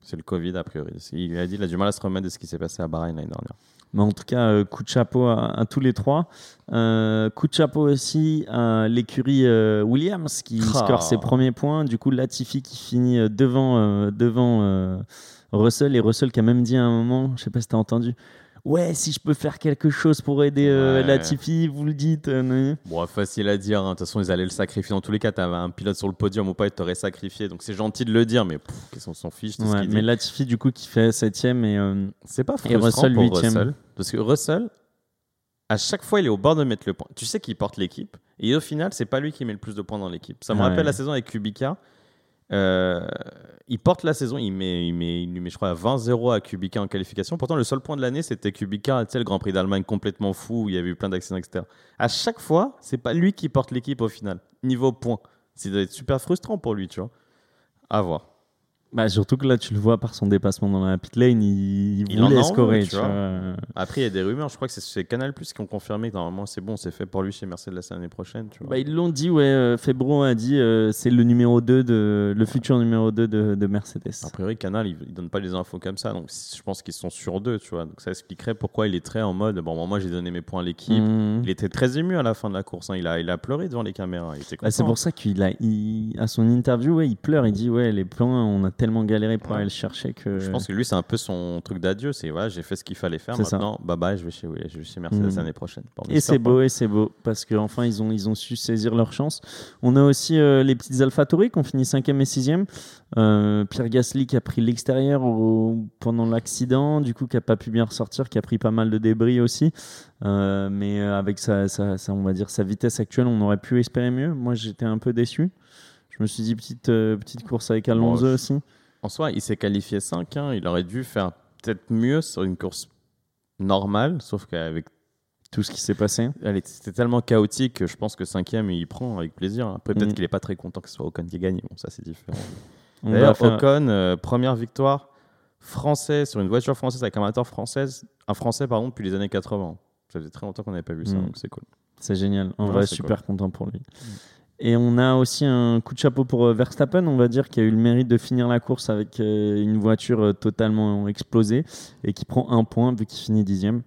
C'est le Covid, a priori. Il a dit qu'il a du mal à se remettre de ce qui s'est passé à Bahreïn l'année dernière. Mais en tout cas, euh, coup de chapeau à, à tous les trois. Euh, coup de chapeau aussi à l'écurie euh, Williams qui Ah. score ses premiers points. Du coup, Latifi qui finit devant, devant Russell. Et Russell qui a même dit à un moment, je sais pas si tu as entendu, Ouais, si je peux faire quelque chose pour aider euh, Ouais. Vous le dites. euh, Bon, facile à dire. hein. De toute façon, ils allaient le sacrifier. Dans tous les cas, tu avais un pilote sur le podium ou pas, il t'aurait sacrifié. Donc, c'est gentil de le dire, mais qu'est-ce qu'on s'en fiche ce mais dit. Latifi, du coup, qui fait septième et. euh, C'est pas Et frustrant Russell, pour huitième. Russell. Parce que Russell, à chaque fois, il est au bord de mettre le point. Tu sais qu'il porte l'équipe. Et au final, c'est pas lui qui met le plus de points dans l'équipe. Ça me Ouais. rappelle la saison avec Kubica. Euh, il porte la saison, il, met, il, met, lui met, je crois, 20-0 à Kubica en qualification. Pourtant, le seul point de l'année, c'était Kubica, tu sais, le Grand Prix d'Allemagne complètement fou, où il y avait eu plein d'accidents, etc. À chaque fois, c'est pas lui qui porte l'équipe au final, niveau doit être super frustrant pour lui, tu vois. À voir. Bah, surtout que là, tu le vois par son dépassement dans la pit lane, il, il Il en voulait envie, scorer. tu tu vois. vois. Après, il y a des rumeurs, je crois que c'est- Canal Plus qui ont confirmé que normalement c'est bon, c'est fait pour lui chez Mercedes l'année prochaine. Tu vois. Bah, ils l'ont dit, ouais. euh, Febro a dit euh, c'est le numéro 2 de le futur numéro 2 de, de Mercedes. A priori, Canal, il, il donne pas les infos comme ça, donc je pense qu'ils sont sur deux, tu vois. Donc ça expliquerait pourquoi il est très en mode bon, moi j'ai donné mes points à l'équipe. Mhm. Il était très ému à la fin de la course, hein. il, a, il a pleuré devant les caméras. Il était Bah, c'est pour ça qu'il a, il- à son interview, ouais, il pleure. Il dit ouais, les plans, on a tellement galéré pour Ouais. aller le chercher que. Je pense que lui, c'est un peu son truc d'adieu. C'est voilà, j'ai fait ce qu'il fallait faire. C'est ça. Maintenant, bye bye, je vais chez, je vais chez Mercedes Mhm. l'année prochaine. Bon, Et c'est beau, et c'est beau, parce qu'enfin ils ont, ils ont su saisir leur chance. On a aussi euh, les petites AlphaTauri qui ont fini 5e et 6e. Euh, Pierre Gasly qui a pris l'extérieur pendant l'accident, du coup qui a pas pu bien ressortir, qui a pris pas mal de débris aussi. Euh, mais avec sa, sa- sa- on va dire, sa vitesse actuelle, on aurait pu espérer mieux. Moi j'étais un peu déçu. Je me suis dit petite, euh, petite course avec Alonso Bon, aussi. En soi, il s'est qualifié 5. hein. Il aurait dû faire peut-être mieux sur une course normale, sauf qu'avec tout ce qui s'est passé. C'était tellement chaotique que je pense que cinquième, il prend avec plaisir. Après, peut-être Mm. qu'il est pas très content que ce soit Ocon qui gagne. Bon, ça, c'est différent. D'ailleurs, faire- Ocon, euh, première victoire française sur une voiture française avec un moteur française, un français, pardon, depuis les années 80. Ça faisait très longtemps qu'on n'avait pas vu ça, Mm. donc c'est cool. C'est génial. En Ouais, vrai, super content pour lui. Et on a aussi un coup de chapeau pour euh, Verstappen, on va dire, qui a eu le mérite de finir la course avec euh, une voiture euh, totalement explosée et qui prend un point vu qu'il finit dixième.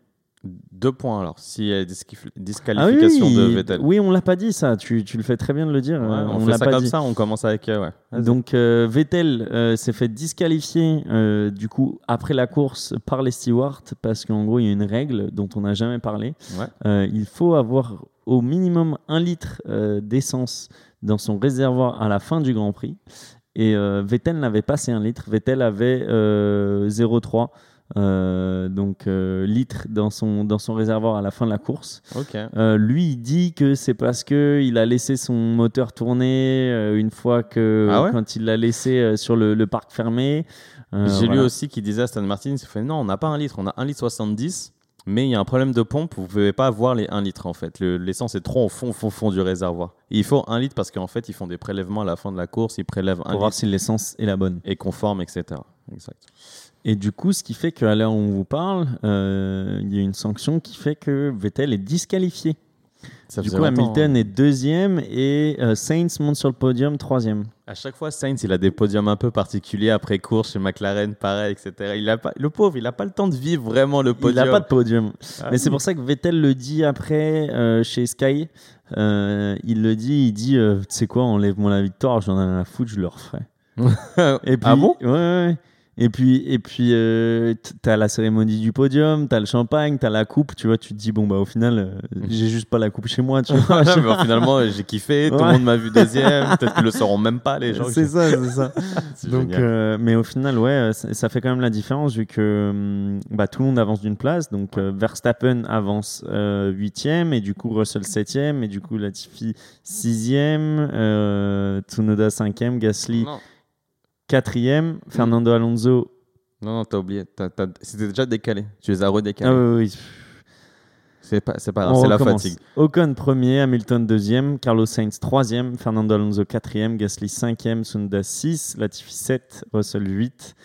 Deux points alors, s'il y a disquif- Ah oui, disqualification de Vettel. oui, on l'a pas dit ça. Tu, tu le fais très bien de le dire. Ouais, on, on fait l'a ça pas comme dit. ça, on commence avec. euh, ouais. Donc euh, Vettel euh, s'est fait disqualifier du coup après la course par les stewards parce qu'en gros il y a une règle dont on n'a jamais parlé. Ouais. Il faut avoir au minimum un litre euh, d'essence dans son réservoir à la fin du Grand Prix. Et euh, Vettel n'avait pas ces 1 litre. Vettel avait euh, 0,3 euh, donc euh, litres dans son, dans son réservoir à la fin de la course. Euh, lui, il dit que c'est parce que il a laissé son moteur tourner une fois que Ah ouais? quand il l'a laissé sur le, le parc fermé. J'ai lu voilà. aussi qu'il disait à Stan Martin, il fait non, on n'a pas un litre, on a 1 litre 70, mais il y a un problème de pompe, vous ne pouvez pas avoir les 1 litre en fait. Le- L'essence est trop au fond, fond, fond du réservoir. Et il faut 1 litre parce qu'en fait, ils font des prélèvements à la fin de la course, ils prélèvent 1 pour voir si l'essence est la bonne. et conforme, etc. Exact. Et du coup, ce qui fait qu'à l'heure où on vous parle, euh, il y a une sanction qui fait que Vettel est disqualifié. Ça du coup, Hamilton hein. est deuxième et euh, Sainz monte sur le podium troisième. À chaque fois, Sainz, il a des podiums un peu particuliers après course chez McLaren, pareil, etc. Il a pas, le pauvre, il n'a pas le temps de vivre vraiment le Il podium. n'a pas de podium. Ah Mais c'est pour ça que Vettel le dit après euh, chez Sky. Euh, il le dit, il dit, euh, tu sais quoi, enlève-moi la victoire, j'en ai rien à foutre, je le referai. Et puis, ah bon? ouais, ouais, ouais. Et puis, et puis euh, t'as la cérémonie du podium, t'as le champagne, t'as la coupe, tu vois, tu te dis, bon, bah au final, euh, j'ai juste pas la coupe chez moi, tu vois. Bon, finalement, j'ai kiffé, tout Ouais. le monde m'a vu deuxième, peut-être qu'ils le sauront même pas, les gens. c'est ça, c'est ça. Donc, euh, mais au final, ouais, euh, ça, ça fait quand même la différence vu que hum, bah, tout le monde avance d'une place. Donc, euh, Verstappen avance euh, huitième et du coup Russell septième et du coup Latifi sixième, euh, Tsunoda cinquième, Gasly Non, quatrième, Fernando Alonso. non, non, t'as oublié. T'as- t'as- C'était déjà décalé. Tu les as redécalés. Ah oui, oui, C'est pas, c'est pas on grave, c'est la fatigue. Ocon premier, Hamilton deuxième, Carlos Sainz troisième, Fernando Alonso quatrième, Gasly cinquième, Tsunoda 6, Latifi 7, Russell 8,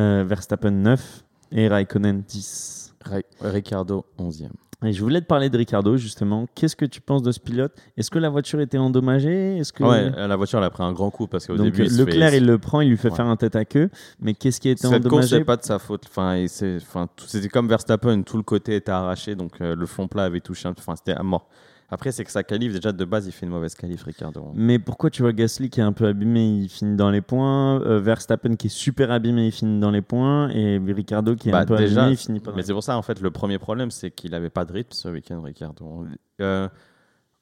euh, Verstappen 9 et Raikkonen 10. Ri- Ricardo, 11e. Et je voulais te parler de Ricardo justement. Qu'est-ce que tu penses de ce pilote? Est-ce que la voiture était endommagée? Est-ce que Ouais, la voiture, elle a pris un grand coup parce qu'au début, il Leclerc fait- il le prend, il lui fait Ouais. faire un tête à queue. Mais qu'est-ce qui était Cette course, endommagé? c'est pas de sa faute. Enfin, enfin, tout- c'était comme Verstappen, tout le côté était arraché, donc euh, le fond plat avait touché. un- Enfin, c'était à mort. Après, c'est que sa qualif, déjà de base, il fait une mauvaise qualif, Ricardo. Mais pourquoi tu vois Gasly qui est un peu abîmé, il finit dans les points. euh, Verstappen qui est super abîmé, il finit dans les points. Et Ricardo qui est Bah, un peu déjà, abîmé, il finit pas. dans Mais les c'est pour ça, en fait, le premier problème, c'est qu'il avait pas de rythme ce week-end, Ricardo. Euh,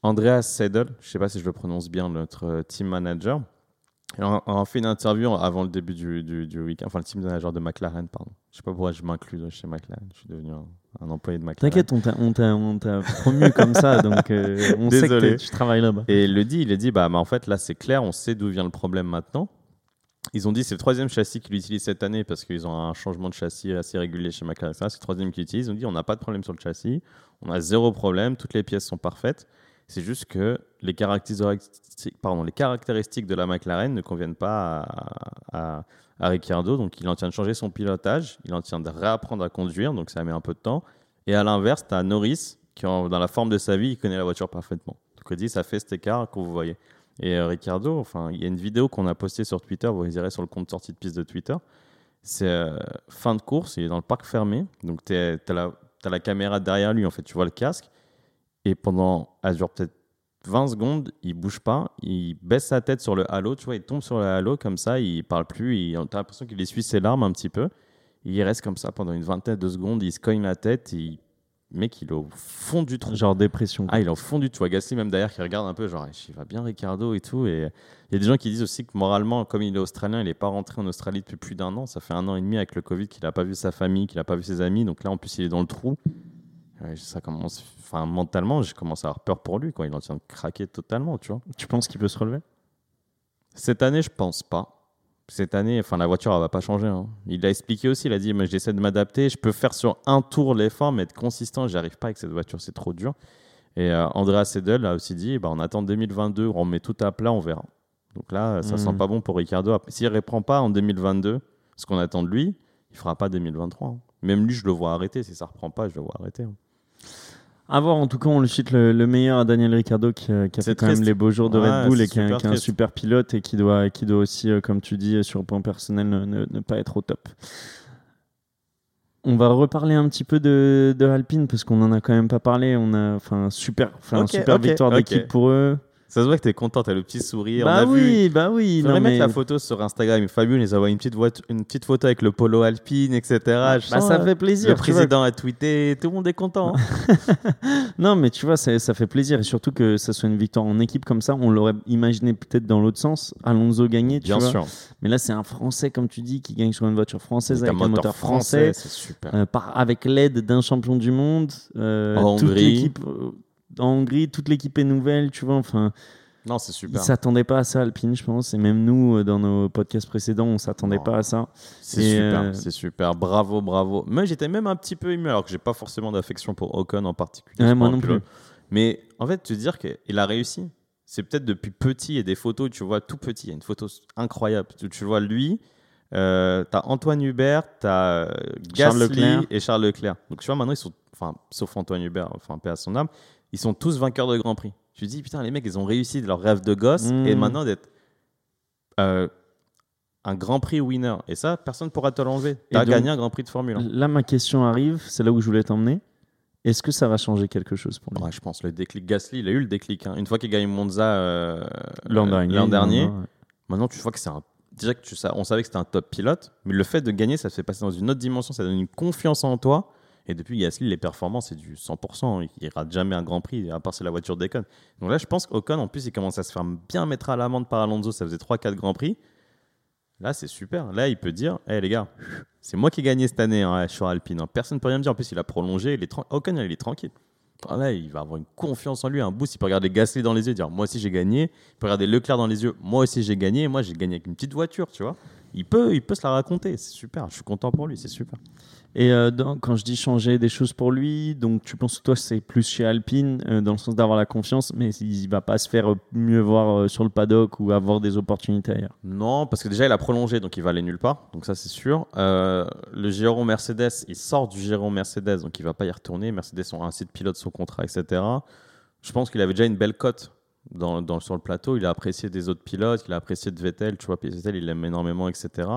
Andreas Seidel, je sais pas si je le prononce bien, notre euh, team manager, a, fait une interview avant le début du, du, du week-end, enfin le team manager de McLaren, pardon. Je sais pas pourquoi je m'inclus chez McLaren, je suis devenu un, un employé de McLaren. T'inquiète, on t'a- promu comme ça, donc euh, on sait que tu travailles là-bas. Et il le dit, il a dit, bah, bah, en fait, là, c'est clair, on sait d'où vient le problème maintenant. Ils ont dit c'est le troisième châssis qu'ils utilisent cette année parce qu'ils ont un changement de châssis assez régulier chez McLaren. C'est le troisième qu'ils utilisent. Ils ont dit on n'a pas de problème sur le châssis, on a zéro problème, toutes les pièces sont parfaites. C'est juste que les caractéristiques, pardon, les caractéristiques de la McLaren ne conviennent pas à, à, à Ricciardo. Donc il en train de changer son pilotage, il en train de réapprendre à conduire, donc ça met un peu de temps. Et à l'inverse, tu as Norris qui, dans la forme de sa vie, il connaît la voiture parfaitement. Donc il dit ça fait cet écart que vous voyez. Et euh, Ricardo, enfin, il y a une vidéo qu'on a postée sur Twitter, vous irez sur le compte sortie de piste de Twitter. C'est euh, fin de course, il est dans le parc fermé, donc tu as, la caméra derrière lui, en fait, tu vois le casque, et pendant, elle dure peut-être 20 secondes, il bouge pas, il baisse sa tête sur le halo, tu vois, il tombe sur le halo comme ça, il parle plus, il, t'as l'impression qu'il essuie ses larmes un petit peu, il reste comme ça pendant une vingtaine de secondes, il se cogne la tête, il... mec, il est au fond du trou. Genre dépression. Ah, il est au fond du tout. Gasly, même derrière, qui regarde un peu, genre, il va bien Ricardo et tout. Et il y a des gens qui disent aussi que moralement, comme il est australien, il n'est pas rentré en Australie depuis plus d'un an. Ça fait un an et demi avec le Covid qu'il n'a pas vu sa famille, qu'il n'a pas vu ses amis. Donc là, en plus, il est dans le trou. Ouais, ça commence, enfin, mentalement, j'ai commencé à avoir peur pour lui. Quoi. Il en train de craquer totalement, tu vois. Tu penses qu'il peut se relever? Cette année, je pense pas. cette année, enfin la voiture, elle va pas changer. hein. Il a expliqué aussi, il a dit, moi j'essaie de m'adapter, je peux faire sur un tour l'effort, mais être consistant, j'y arrive pas avec cette voiture, c'est trop dur. Et euh, Andrea a aussi dit, bah, on attend 2022, on met tout à plat, on verra. Donc là, ça Mhm. sent pas bon pour Ricardo. S'il reprend pas en 2022 ce qu'on attend de lui, il fera pas 2023. hein. Même lui, je le vois arrêter. Si ça reprend pas, je le vois arrêter. hein. À voir, en tout cas, on le cite le, le meilleur à Daniel Ricciardo qui, euh, qui a fait quand même les beaux jours de Ouais, Red Bull et qui, est un- super qui est un triste. super pilote et qui doit, qui doit aussi, euh, comme tu dis, sur le plan personnel, ne, ne- ne pas être au top. On va reparler un petit peu de, de Alpine parce qu'on en a quand même pas parlé. On a, enfin, super, enfin, Ok, super victoire d'équipe pour eux. Ça se voit que t'es content, t'as le petit sourire. bah on a vu. oui, bah oui. Faudrait non, mettre mais- la photo sur Instagram. Fabio nous a envoyé une petite, voiture- une petite photo avec le polo alpine, etc. Bah, sens, ça euh, fait plaisir. Le vois. président a tweeté, tout le monde est content. hein. Non, mais tu vois, ça, ça fait plaisir et surtout que ça soit une victoire en équipe comme ça. On l'aurait imaginé peut-être dans l'autre sens. Alonso gagner, tu Bien vois. sûr. Mais là, c'est un Français, comme tu dis, qui gagne sur une voiture française Avec avec un moteur français, c'est super. euh, par, avec l'aide d'un champion du monde. euh, En toute Hongrie. l'équipe, en Hongrie, toute l'équipe est nouvelle, tu vois. Enfin, Non, c'est ils super. s'attendaient pas à ça, Alpine, je pense. Et même nous, euh, dans nos podcasts précédents, on s'attendait pas à ça. C'est super, euh, c'est super. Bravo, bravo. Moi, j'étais même un petit peu ému, alors que j'ai pas forcément d'affection pour Ocon en particulier. Ouais, moi non pilote. Mais en fait, te dire qu'il a réussi, c'est peut-être depuis petit et des photos, tu vois, tout petit. Il y a une photo incroyable. Tu, vois lui, euh, t'as Antoine Hubert, t'as euh, Charles Gasly Leclerc. et Charles Leclerc. Donc tu vois, maintenant, ils sont, enfin, sauf Antoine Hubert, enfin, paix à son âme, ils sont tous vainqueurs de Grand Prix. Tu te dis, putain, les mecs, ils ont réussi leur rêve de gosse et maintenant d'être. euh, un Grand Prix winner. Et ça, personne ne pourra te l'enlever. Tu as donc, gagné un Grand Prix de Formule 1. Là, ma question arrive, c'est là où je voulais t'emmener. Est-ce que ça va changer quelque chose pour lui? Ouais, je pense le déclic Gasly, il a eu le déclic. hein. Une fois qu'il gagne Monza euh, L'an dernier. l'an dernier, ouais. maintenant tu vois que c'est un. Déjà que tu on savait que c'était un top pilote, mais le fait de gagner, ça te fait passer dans une autre dimension, ça donne une confiance en toi. Et depuis Gasly, les performances, c'est du 100%. Il rate jamais un Grand Prix, à part si la voiture déconne. Donc là, je pense qu'Ocon, en plus, il commence à se faire bien mettre à l'amende par Alonso. Ça faisait 3-4 Grands Prix. Là, c'est super. Là, il peut dire Hé les gars, c'est moi qui ai gagné cette année hein, sur Alpine. hein. Personne ne peut rien me dire. En plus, il a prolongé. Il est Ocon, il est tranquille. Là, il va avoir une confiance en lui, un boost. Il peut regarder Gasly dans les yeux et dire Moi aussi, j'ai gagné. Il peut regarder Leclerc dans les yeux Moi aussi, j'ai gagné. Moi, j'ai gagné avec une petite voiture, tu vois. Il peut, il peut se la raconter. C'est super. Je suis content pour lui. C'est super. Et euh, quand je dis changer des choses pour lui, donc tu penses que toi c'est plus chez Alpine euh, dans le sens d'avoir la confiance, mais il va pas se faire euh, mieux voir sur le paddock ou avoir des opportunités ailleurs. Non, parce que déjà, il a prolongé, donc il va aller nulle part. Donc ça, c'est sûr. Le Giron Mercedes, il sort du Giron Mercedes, donc il va pas y retourner. Mercedes ont ainsi de pilote son contrat, etc. Je pense qu'il avait déjà une belle cote dans, sur le plateau. Il a apprécié des autres pilotes, il a apprécié de Vettel. Tu vois, Vettel, il l'aime énormément, etc.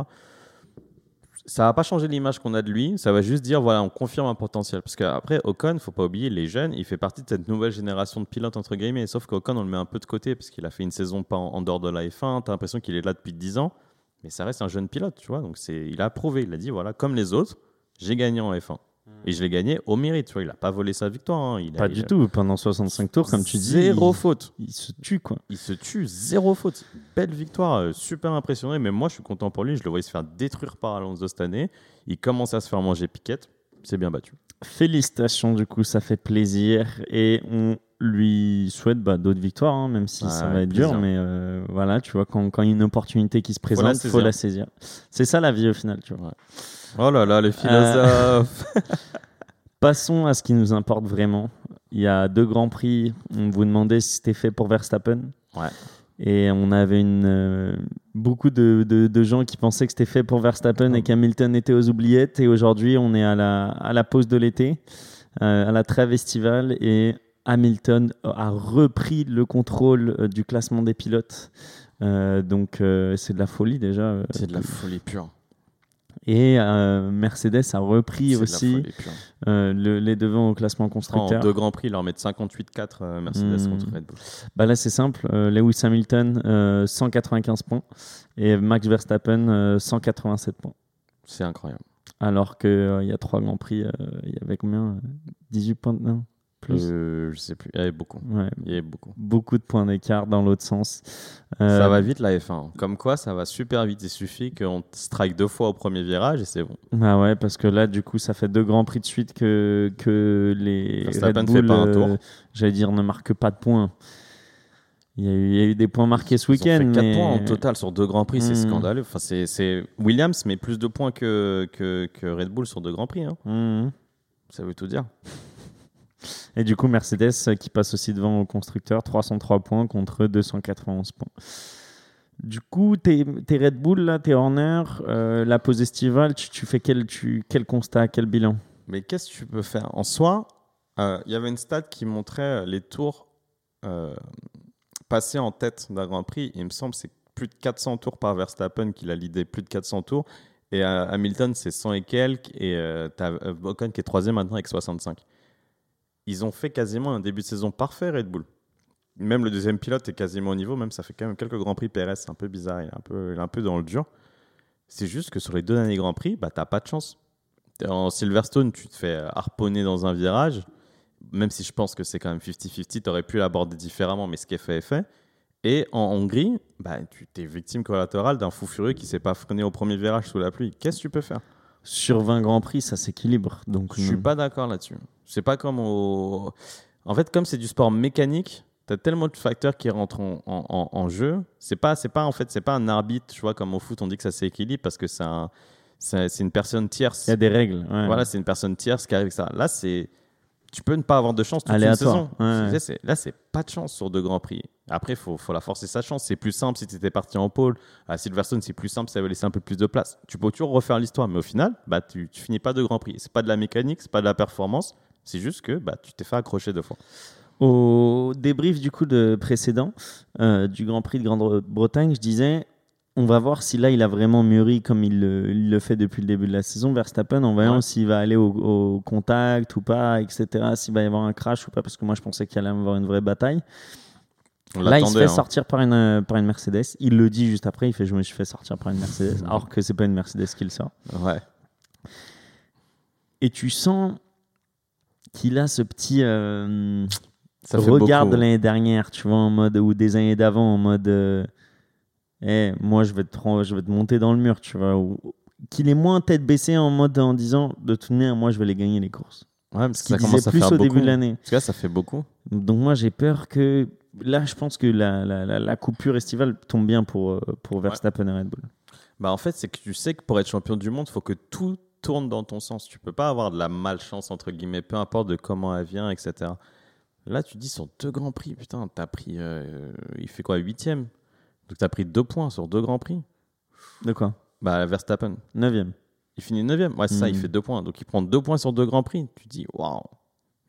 Ça va pas changer l'image qu'on a de lui. Ça va juste dire, voilà, on confirme un potentiel. Parce qu'après, Ocon, faut pas oublier, les jeunes, il fait partie de cette nouvelle génération de pilotes, entre guillemets. Sauf qu'Ocon, on le met un peu de côté parce qu'il a fait une saison pas en, dehors de la F1. Tu as l'impression qu'il est là depuis 10 ans. Mais ça reste un jeune pilote, tu vois. Donc c'est, il a approuvé. Il a dit, voilà, comme les autres, j'ai gagné en F1. Et je l'ai gagné au mérite, tu vois. Il a pas volé sa victoire. hein. Il a- Pas il du a- tout, pendant 65 tours, comme tu dis. Zéro il- faute. Il, se tue quoi. Il se tue, zéro faute. Belle victoire, euh, super impressionné. Mais moi, je suis content pour lui. Je le voyais se faire détruire par Alonso cette année. Il commence à se faire manger piquette. C'est bien battu. Félicitations, du coup, ça fait plaisir et on lui souhaite bah, d'autres victoires, hein, même si Ouais, ça va avec être dur. plaisir. Mais euh, voilà, tu vois, quand, quand il y a une opportunité qui se présente, il faut saisir. la saisir. C'est ça la vie au final, tu vois. Oh là là, le philosophe. Passons à ce qui nous importe vraiment. Il y a deux grands prix. On vous demandait si c'était fait pour Verstappen. Ouais. Et on avait une, euh, beaucoup de, de- de gens qui pensaient que c'était fait pour Verstappen et qu'Hamilton était aux oubliettes. Et aujourd'hui, on est à la, à la pause de l'été, euh, à la trêve estivale. Et Hamilton a repris le contrôle euh, du classement des pilotes. Euh, donc, euh, c'est de la folie déjà. euh. C'est de la folie pure. Et euh, Mercedes a repris aussi euh, le- les devants au classement En constructeur. deux grands prix, ils leur mettent 58-4 euh, Mercedes Hmm. contre Red Bull. Bah là, c'est simple. Lewis Hamilton, euh, 195 points. Et Max Verstappen, euh, 187 points. C'est incroyable. Alors qu'il y a trois grands prix, il y avait combien euh, 18 points de... non, plus Euh, je sais plus. Il y avait beaucoup. Ouais, Il y avait beaucoup. beaucoup de points d'écart dans l'autre sens. Euh, Ça va vite la F1. Comme quoi, ça va super vite. Il suffit qu'on strike deux fois au premier virage et c'est bon. Ah ouais, parce que là, du coup, ça fait deux grands prix de suite que, que les Verstappen Red ne fait Bull, pas un euh, tour. j'allais dire, ne marquent pas de points. Il y, a eu, il y a eu des points marqués ce week-end. 4 mais... points en total sur deux Grands Prix, c'est Hmm. scandaleux. Enfin, c'est- c'est Williams met plus de points que, que, que Red Bull sur deux Grands Prix. hein. Mhm. Ça veut tout dire. Et du coup, Mercedes euh, qui passe aussi devant au constructeur, 303 points contre 291 points. Du coup, tes, Red Bull, là, tes Horner, euh, la pause estivale, tu, fais quel, tu, quel constat, quel bilan? Mais qu'est-ce que tu peux faire? En soi, euh, il y avait une stat qui montrait les tours passés en tête d'un Grand Prix. Il me semble c'est plus de 400 tours par Verstappen qu'il a lidé, plus de 400 tours. Et Hamilton, c'est 100 et quelques. Et t'as euh, Ocon qui est troisième maintenant avec 65. Ils ont fait quasiment un début de saison parfait, Red Bull. Même le deuxième pilote est quasiment au niveau. Même ça fait quand même quelques Grands Prix. Perez, c'est un peu bizarre. Il est un peu, dans le dur. C'est juste que sur les deux derniers Grands Prix, bah, t'as pas de chance. En Silverstone, tu te fais harponner dans un virage, même si je pense que c'est quand même 50-50, tu aurais pu l'aborder différemment, mais ce qui est fait est fait. Et en Hongrie, bah, tu es victime collatérale d'un fou furieux qui s'est pas freiné au premier virage sous la pluie. Qu'est-ce que tu peux faire? Sur 20 Grands Prix, ça s'équilibre. Donc, Je suis non. pas d'accord là-dessus. C'est pas comme au. En fait, comme c'est du sport mécanique, tu as tellement de facteurs qui rentrent en, en- en- en jeu. C'est pas, c'est pas en fait, c'est pas un arbitre, tu vois, comme au foot, on dit que ça s'équilibre parce que c'est un- c'est c'est une personne tierce. Il y a des règles. ouais. Voilà, c'est une personne tierce qui arrive avec ça. Là, c'est. Tu peux ne pas avoir de chance toute Aléatoire, une saison. ouais. Là, c'est pas de chance sur deux grands prix. Après, il faut, faut la forcer sa chance. C'est plus simple si tu étais parti en pôle. À Silverstone, c'est plus simple, ça va laisser un peu plus de place. Tu peux toujours refaire l'histoire, mais au final, bah, tu, tu finis pas de grand prix. C'est pas de la mécanique, c'est pas de la performance. C'est juste que bah, tu t'es fait accrocher deux fois. Au débrief du coup de précédent euh, du Grand Prix de Grande-Bretagne, je disais on va voir si là il a vraiment mûri comme il le, il le fait depuis le début de la saison, Verstappen, en voyant Ouais. s'il va aller au, au contact ou pas, etc. S'il va y avoir un crash ou pas, parce que moi je pensais qu'il allait y avoir une vraie bataille. On Là, il se fait hein. sortir par une, par une Mercedes. Il le dit juste après, il fait Je me suis fait sortir par une Mercedes, alors que c'est pas une Mercedes qu'il sort. Ouais. Et tu sens qu'il a ce petit. euh, Ça regard de l'année dernière, tu vois, en mode, ou des années d'avant, en mode, euh, Eh, moi je vais, te, ren- je vais te monter dans le mur, tu vois. Qu'il est moins tête baissée en mode en disant, de toute manière, moi je vais les gagner les courses. Ouais, parce Ce que ça commence à plus faire au beaucoup. début de l'année. Parce que là, ça fait beaucoup. Donc moi j'ai peur que, là je pense que la, la, la- la coupure estivale tombe bien pour, euh, pour Verstappen et Red Bull. Bah en fait, c'est que tu sais que pour être champion du monde, il faut que tout tourne dans ton sens. Tu peux pas avoir de la malchance, entre guillemets, peu importe de comment elle vient, etc. Là, tu dis sur deux grands prix, putain, t'as pris. euh, il fait quoi, huitième? Donc t'as pris deux points sur deux grands prix. De quoi? Bah, Verstappen. Neuvième. Il finit neuvième. Ouais, c'est ça, il Mhm. fait deux points. Donc il prend deux points sur deux grands prix. Tu dis, waouh,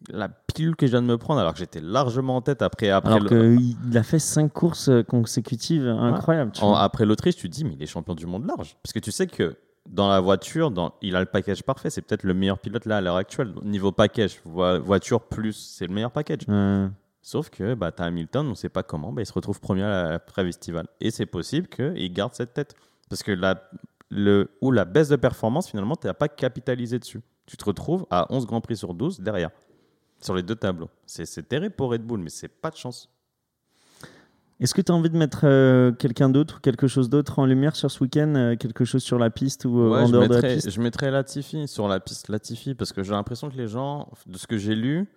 la pilule que je viens de me prendre, alors que j'étais largement en tête après, après Alors le- qu'il a fait cinq courses euh, consécutives incroyables. tu En- après l'Autriche, tu te dis, mais il est champion du monde large. Parce que tu sais que dans la voiture, dans, il a le package parfait. C'est peut-être le meilleur pilote là à l'heure actuelle. Niveau package, vo- voiture plus, c'est le meilleur package. Euh, Sauf que bah, tu as Hamilton, on ne sait pas comment, bah, il se retrouve premier à la trêve estivale. Et c'est possible qu'il garde cette tête. Parce que la, le, ou la baisse de performance, finalement, tu n'as pas capitalisé dessus. Tu te retrouves à 11 Grands Prix sur 12 derrière, sur les deux tableaux. C'est terrible pour Red Bull, mais c'est pas de chance. Est-ce que tu as envie de mettre euh, quelqu'un d'autre ou quelque chose d'autre en lumière sur ce week-end euh, Quelque chose sur la piste ou euh, Ouais, en je, dehors de la piste? je mettrais Latifi sur la piste Latifi parce que j'ai l'impression que les gens, de ce que j'ai lu,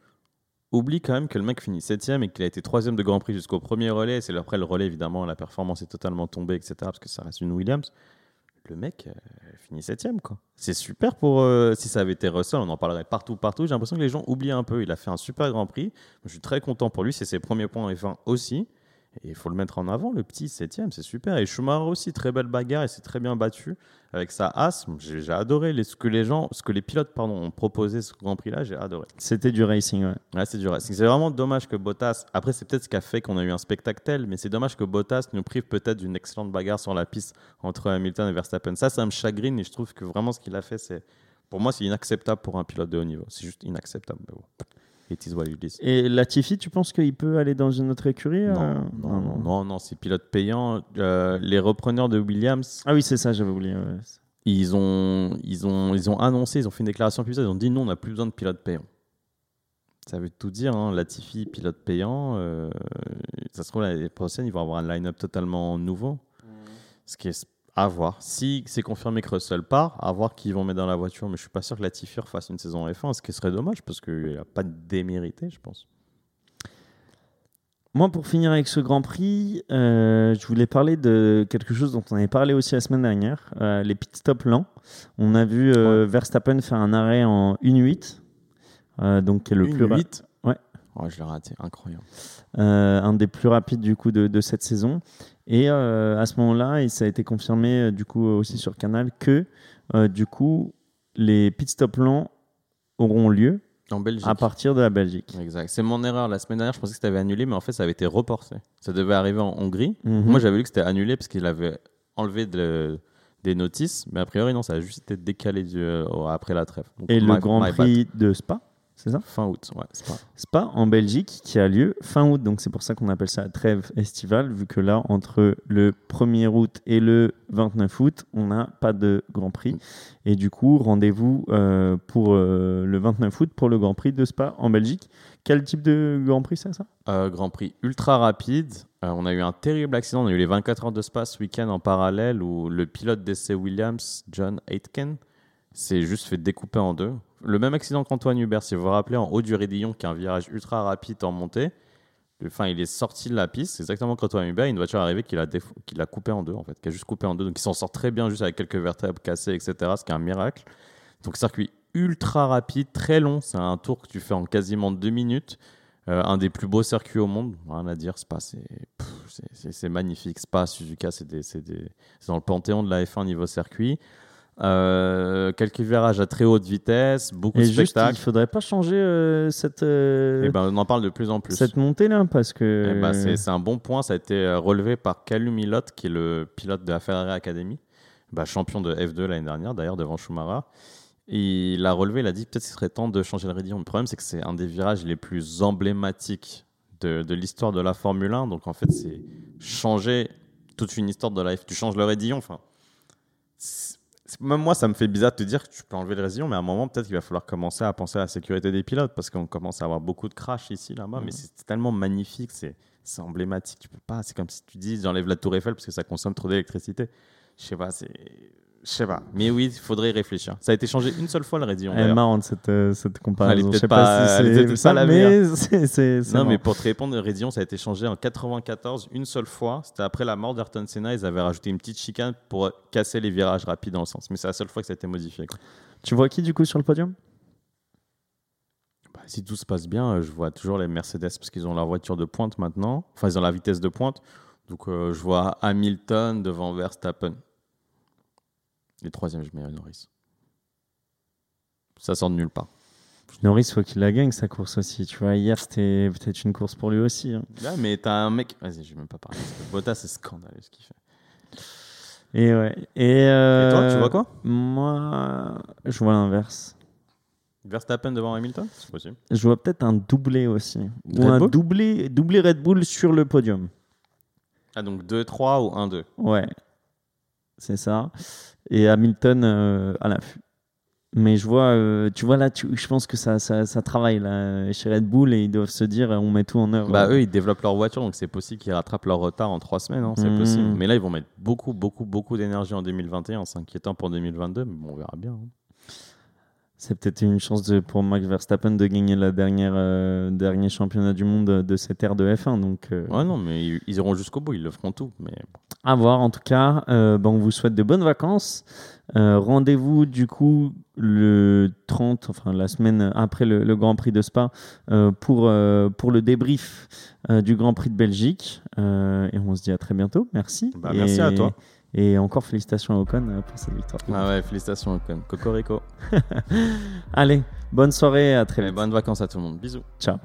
oublient quand même que le mec finit septième et qu'il a été troisième de Grand Prix jusqu'au premier relais. C'est après le relais, évidemment, la performance est totalement tombée, etc. Parce que ça reste une Williams. Le mec euh, finit septième, quoi. C'est super pour. euh, si ça avait été Russell, on en parlerait partout, partout. J'ai l'impression que les gens oublient un peu. Il a fait un super Grand Prix. Je suis très content pour lui. C'est ses premiers points en F1 aussi. Et il faut le mettre en avant, le petit septième, c'est super. Et Schumacher aussi, très belle bagarre, il s'est très bien battu avec sa as. J'ai j'ai adoré les, ce que les gens, ce que les pilotes pardon, ont proposé ce Grand Prix-là, j'ai adoré. C'était du racing, ouais. Ouais, c'est du racing. C'est vraiment dommage que Bottas. Après, c'est peut-être ce qui a fait qu'on a eu un spectacle tel, mais c'est dommage que Bottas nous prive peut-être d'une excellente bagarre sur la piste entre Hamilton et Verstappen. Ça, ça me chagrine et je trouve que vraiment ce qu'il a fait, c'est. Pour moi, c'est inacceptable pour un pilote de haut niveau. C'est juste inacceptable. Mais bon. It is what it is. Et Latifi, tu penses qu'il peut aller dans une autre écurie euh Non, non, non, non, non, c'est pilote payant. Euh, les repreneurs de Williams, Ah oui, c'est ça, j'avais oublié. ouais. ils ont, ils, ont, ils ont annoncé, ils ont fait une déclaration publique, ils ont dit non, on n'a plus besoin de pilote payant. Ça veut tout dire, hein. Latifi, pilote payant. euh, ça se trouve, l'année prochaine, ils vont avoir un line-up totalement nouveau. Ce qui est à voir. Si c'est confirmé que Russell part, à voir qui ils vont mettre dans la voiture. Mais je suis pas sûr que Latifi refasse une saison F1, ce qui serait dommage parce qu'il n'a pas démérité, je pense. Moi, pour finir avec ce Grand Prix, euh, je voulais parler de quelque chose dont on avait parlé aussi la semaine dernière, euh, les pit stops lents. On a vu euh, Verstappen faire un arrêt en 1.8, euh, donc qui est le Une plus ra- huit Ouais. Oh, je l'ai raté, incroyable. un des plus rapides du coup de, de cette saison. Et euh, à ce moment-là, et ça a été confirmé euh, du coup aussi sur Canal que euh, du coup les pit stops lents auront lieu En Belgique. à partir de la Belgique. Exact. C'est mon erreur. La semaine dernière, je pensais que c'était annulé, mais en fait, ça avait été reporté. Ça devait arriver en Hongrie. Mhm. Moi, j'avais lu que c'était annulé parce qu'il avait enlevé de- des notices, mais a priori, non, ça a juste été décalé du- euh, après la trêve. Donc, Et le Grand. Prix de Spa, c'est ça? Fin août, ouais, pas. Spa en Belgique qui a lieu fin août. Donc c'est pour ça qu'on appelle ça la trêve estivale, vu que là, entre le 1er août et le 29 août, on n'a pas de Grand Prix. Et du coup, rendez-vous euh, pour euh, le 29 août pour le Grand Prix de Spa en Belgique. Quel type de Grand Prix c'est ça? Euh, Grand Prix ultra rapide. On a eu un terrible accident. On a eu les 24 heures de Spa ce week-end en parallèle où le pilote d'essai Williams, John Aitken, s'est juste fait découper en deux. Le même accident qu'Antoine Hubert, si vous vous rappelez, en haut du Rédillon, qui est un virage ultra rapide en montée. Enfin, il est sorti de la piste, c'est exactement comme Antoine Hubert. Une voiture est arrivée qui l'a qui l'a coupé en deux, en fait, qui a juste coupé en deux. Donc, il s'en sort très bien, juste avec quelques vertèbres cassées, etc. Ce qui est un miracle. Donc, circuit ultra rapide, très long. C'est un tour que tu fais en quasiment deux minutes. Euh, un des plus beaux circuits au monde, rien à dire. Spa, c'est c'est- magnifique. Suzuka, c'est c'est dans le panthéon de la F1 niveau circuit. Euh, quelques virages à très haute vitesse, beaucoup Et de juste, il spectacles. faudrait pas changer euh, cette, euh, Et ben, on en parle de plus en plus. cette montée là parce que. Eh ben, c'est un bon point. Ça a été euh, relevé par Callum Ilott, qui est le pilote de la Ferrari Academy, bah, champion de F2 l'année dernière, d'ailleurs, devant Schumacher. Et il a relevé, il a dit peut-être qu'il serait temps de changer le raidillon. Le problème, c'est que c'est un des virages les plus emblématiques de, de l'histoire de la Formule 1. Donc, en fait, c'est changer toute une histoire de la F. Tu changes le raidillon. Enfin, même moi, ça me fait bizarre de te dire que tu peux enlever le raidillon, mais à un moment, peut-être qu'il va falloir commencer à penser à la sécurité des pilotes parce qu'on commence à avoir beaucoup de crash ici, là-bas. Mais c'est c'est tellement magnifique, c'est c'est emblématique. Tu peux pas. C'est comme si tu dis j'enlève la Tour Eiffel parce que ça consomme trop d'électricité. Je sais pas, c'est. Je sais pas. Mais oui, il faudrait y réfléchir. Ça a été changé une seule fois le raidillon. Elle est marrante cette, euh, cette comparaison. Elle est Je peut-être sais pas- si elle ça, pas la mais c'est- c'est- c'est Non, mais pour te répondre, le raidillon, ça a été changé en 94, une seule fois. C'était après la mort d'Ayrton Senna. Ils avaient rajouté une petite chicane pour casser les virages rapides dans le sens. Mais c'est la seule fois que ça a été modifié. quoi. Tu vois qui du coup sur le podium? Bah, si tout se passe bien, je vois toujours les Mercedes parce qu'ils ont leur voiture de pointe maintenant. Enfin, ils ont la vitesse de pointe. Donc, euh, je vois Hamilton devant Verstappen. Et troisième, je mets Norris. Ça sort de nulle part. Norris, faut qu'il la gagne sa course aussi. Tu vois, hier c'était peut-être une course pour lui aussi. hein. Là, mais t'as un mec. Vas-y, je vais même pas parler. Bottas, c'est scandaleux ce qu'il fait. Et ouais. Et, euh, Et toi, tu vois quoi? Moi, je vois l'inverse. Verstappen devant Hamilton? C'est possible. Je vois peut-être un doublé aussi. Ou un doublé, doublé Red Bull sur le podium. Ah, donc 2-3 ou 1-2 Ouais, c'est ça. Et Hamilton euh, à l'affût. Mais je vois, euh, tu vois là, tu- je pense que ça, ça, ça travaille là, chez Red Bull et ils doivent se dire, on met tout en œuvre. Bah, eux, ils développent leur voiture, donc c'est possible qu'ils rattrapent leur retard en 3 semaines. hein, c'est Mhm. possible. Mais là, ils vont mettre beaucoup, beaucoup, beaucoup d'énergie en 2021. C'est inquiétant pour 2022, mais bon, on verra bien. hein. C'est peut-être une chance de- pour Max Verstappen de gagner le dernière, euh, dernier championnat du monde de cette ère de F1. Donc, euh, Ouais, non, mais ils, ils iront jusqu'au bout, ils le feront tout. Mais. À voir en tout cas. Euh, ben, on vous souhaite de bonnes vacances. Euh, Rendez-vous du coup le 30, enfin la semaine après le, le Grand Prix de Spa euh, pour, euh, pour le débrief euh, du Grand Prix de Belgique. Euh, et on se dit à très bientôt. Merci. Bah, merci Et- à toi. Et encore félicitations à Ocon euh, pour cette victoire. Ah ouais, félicitations, Ocon. Cocorico. Allez, bonne soirée, à très Et vite. bonnes vacances à tout le monde. Bisous. Ciao.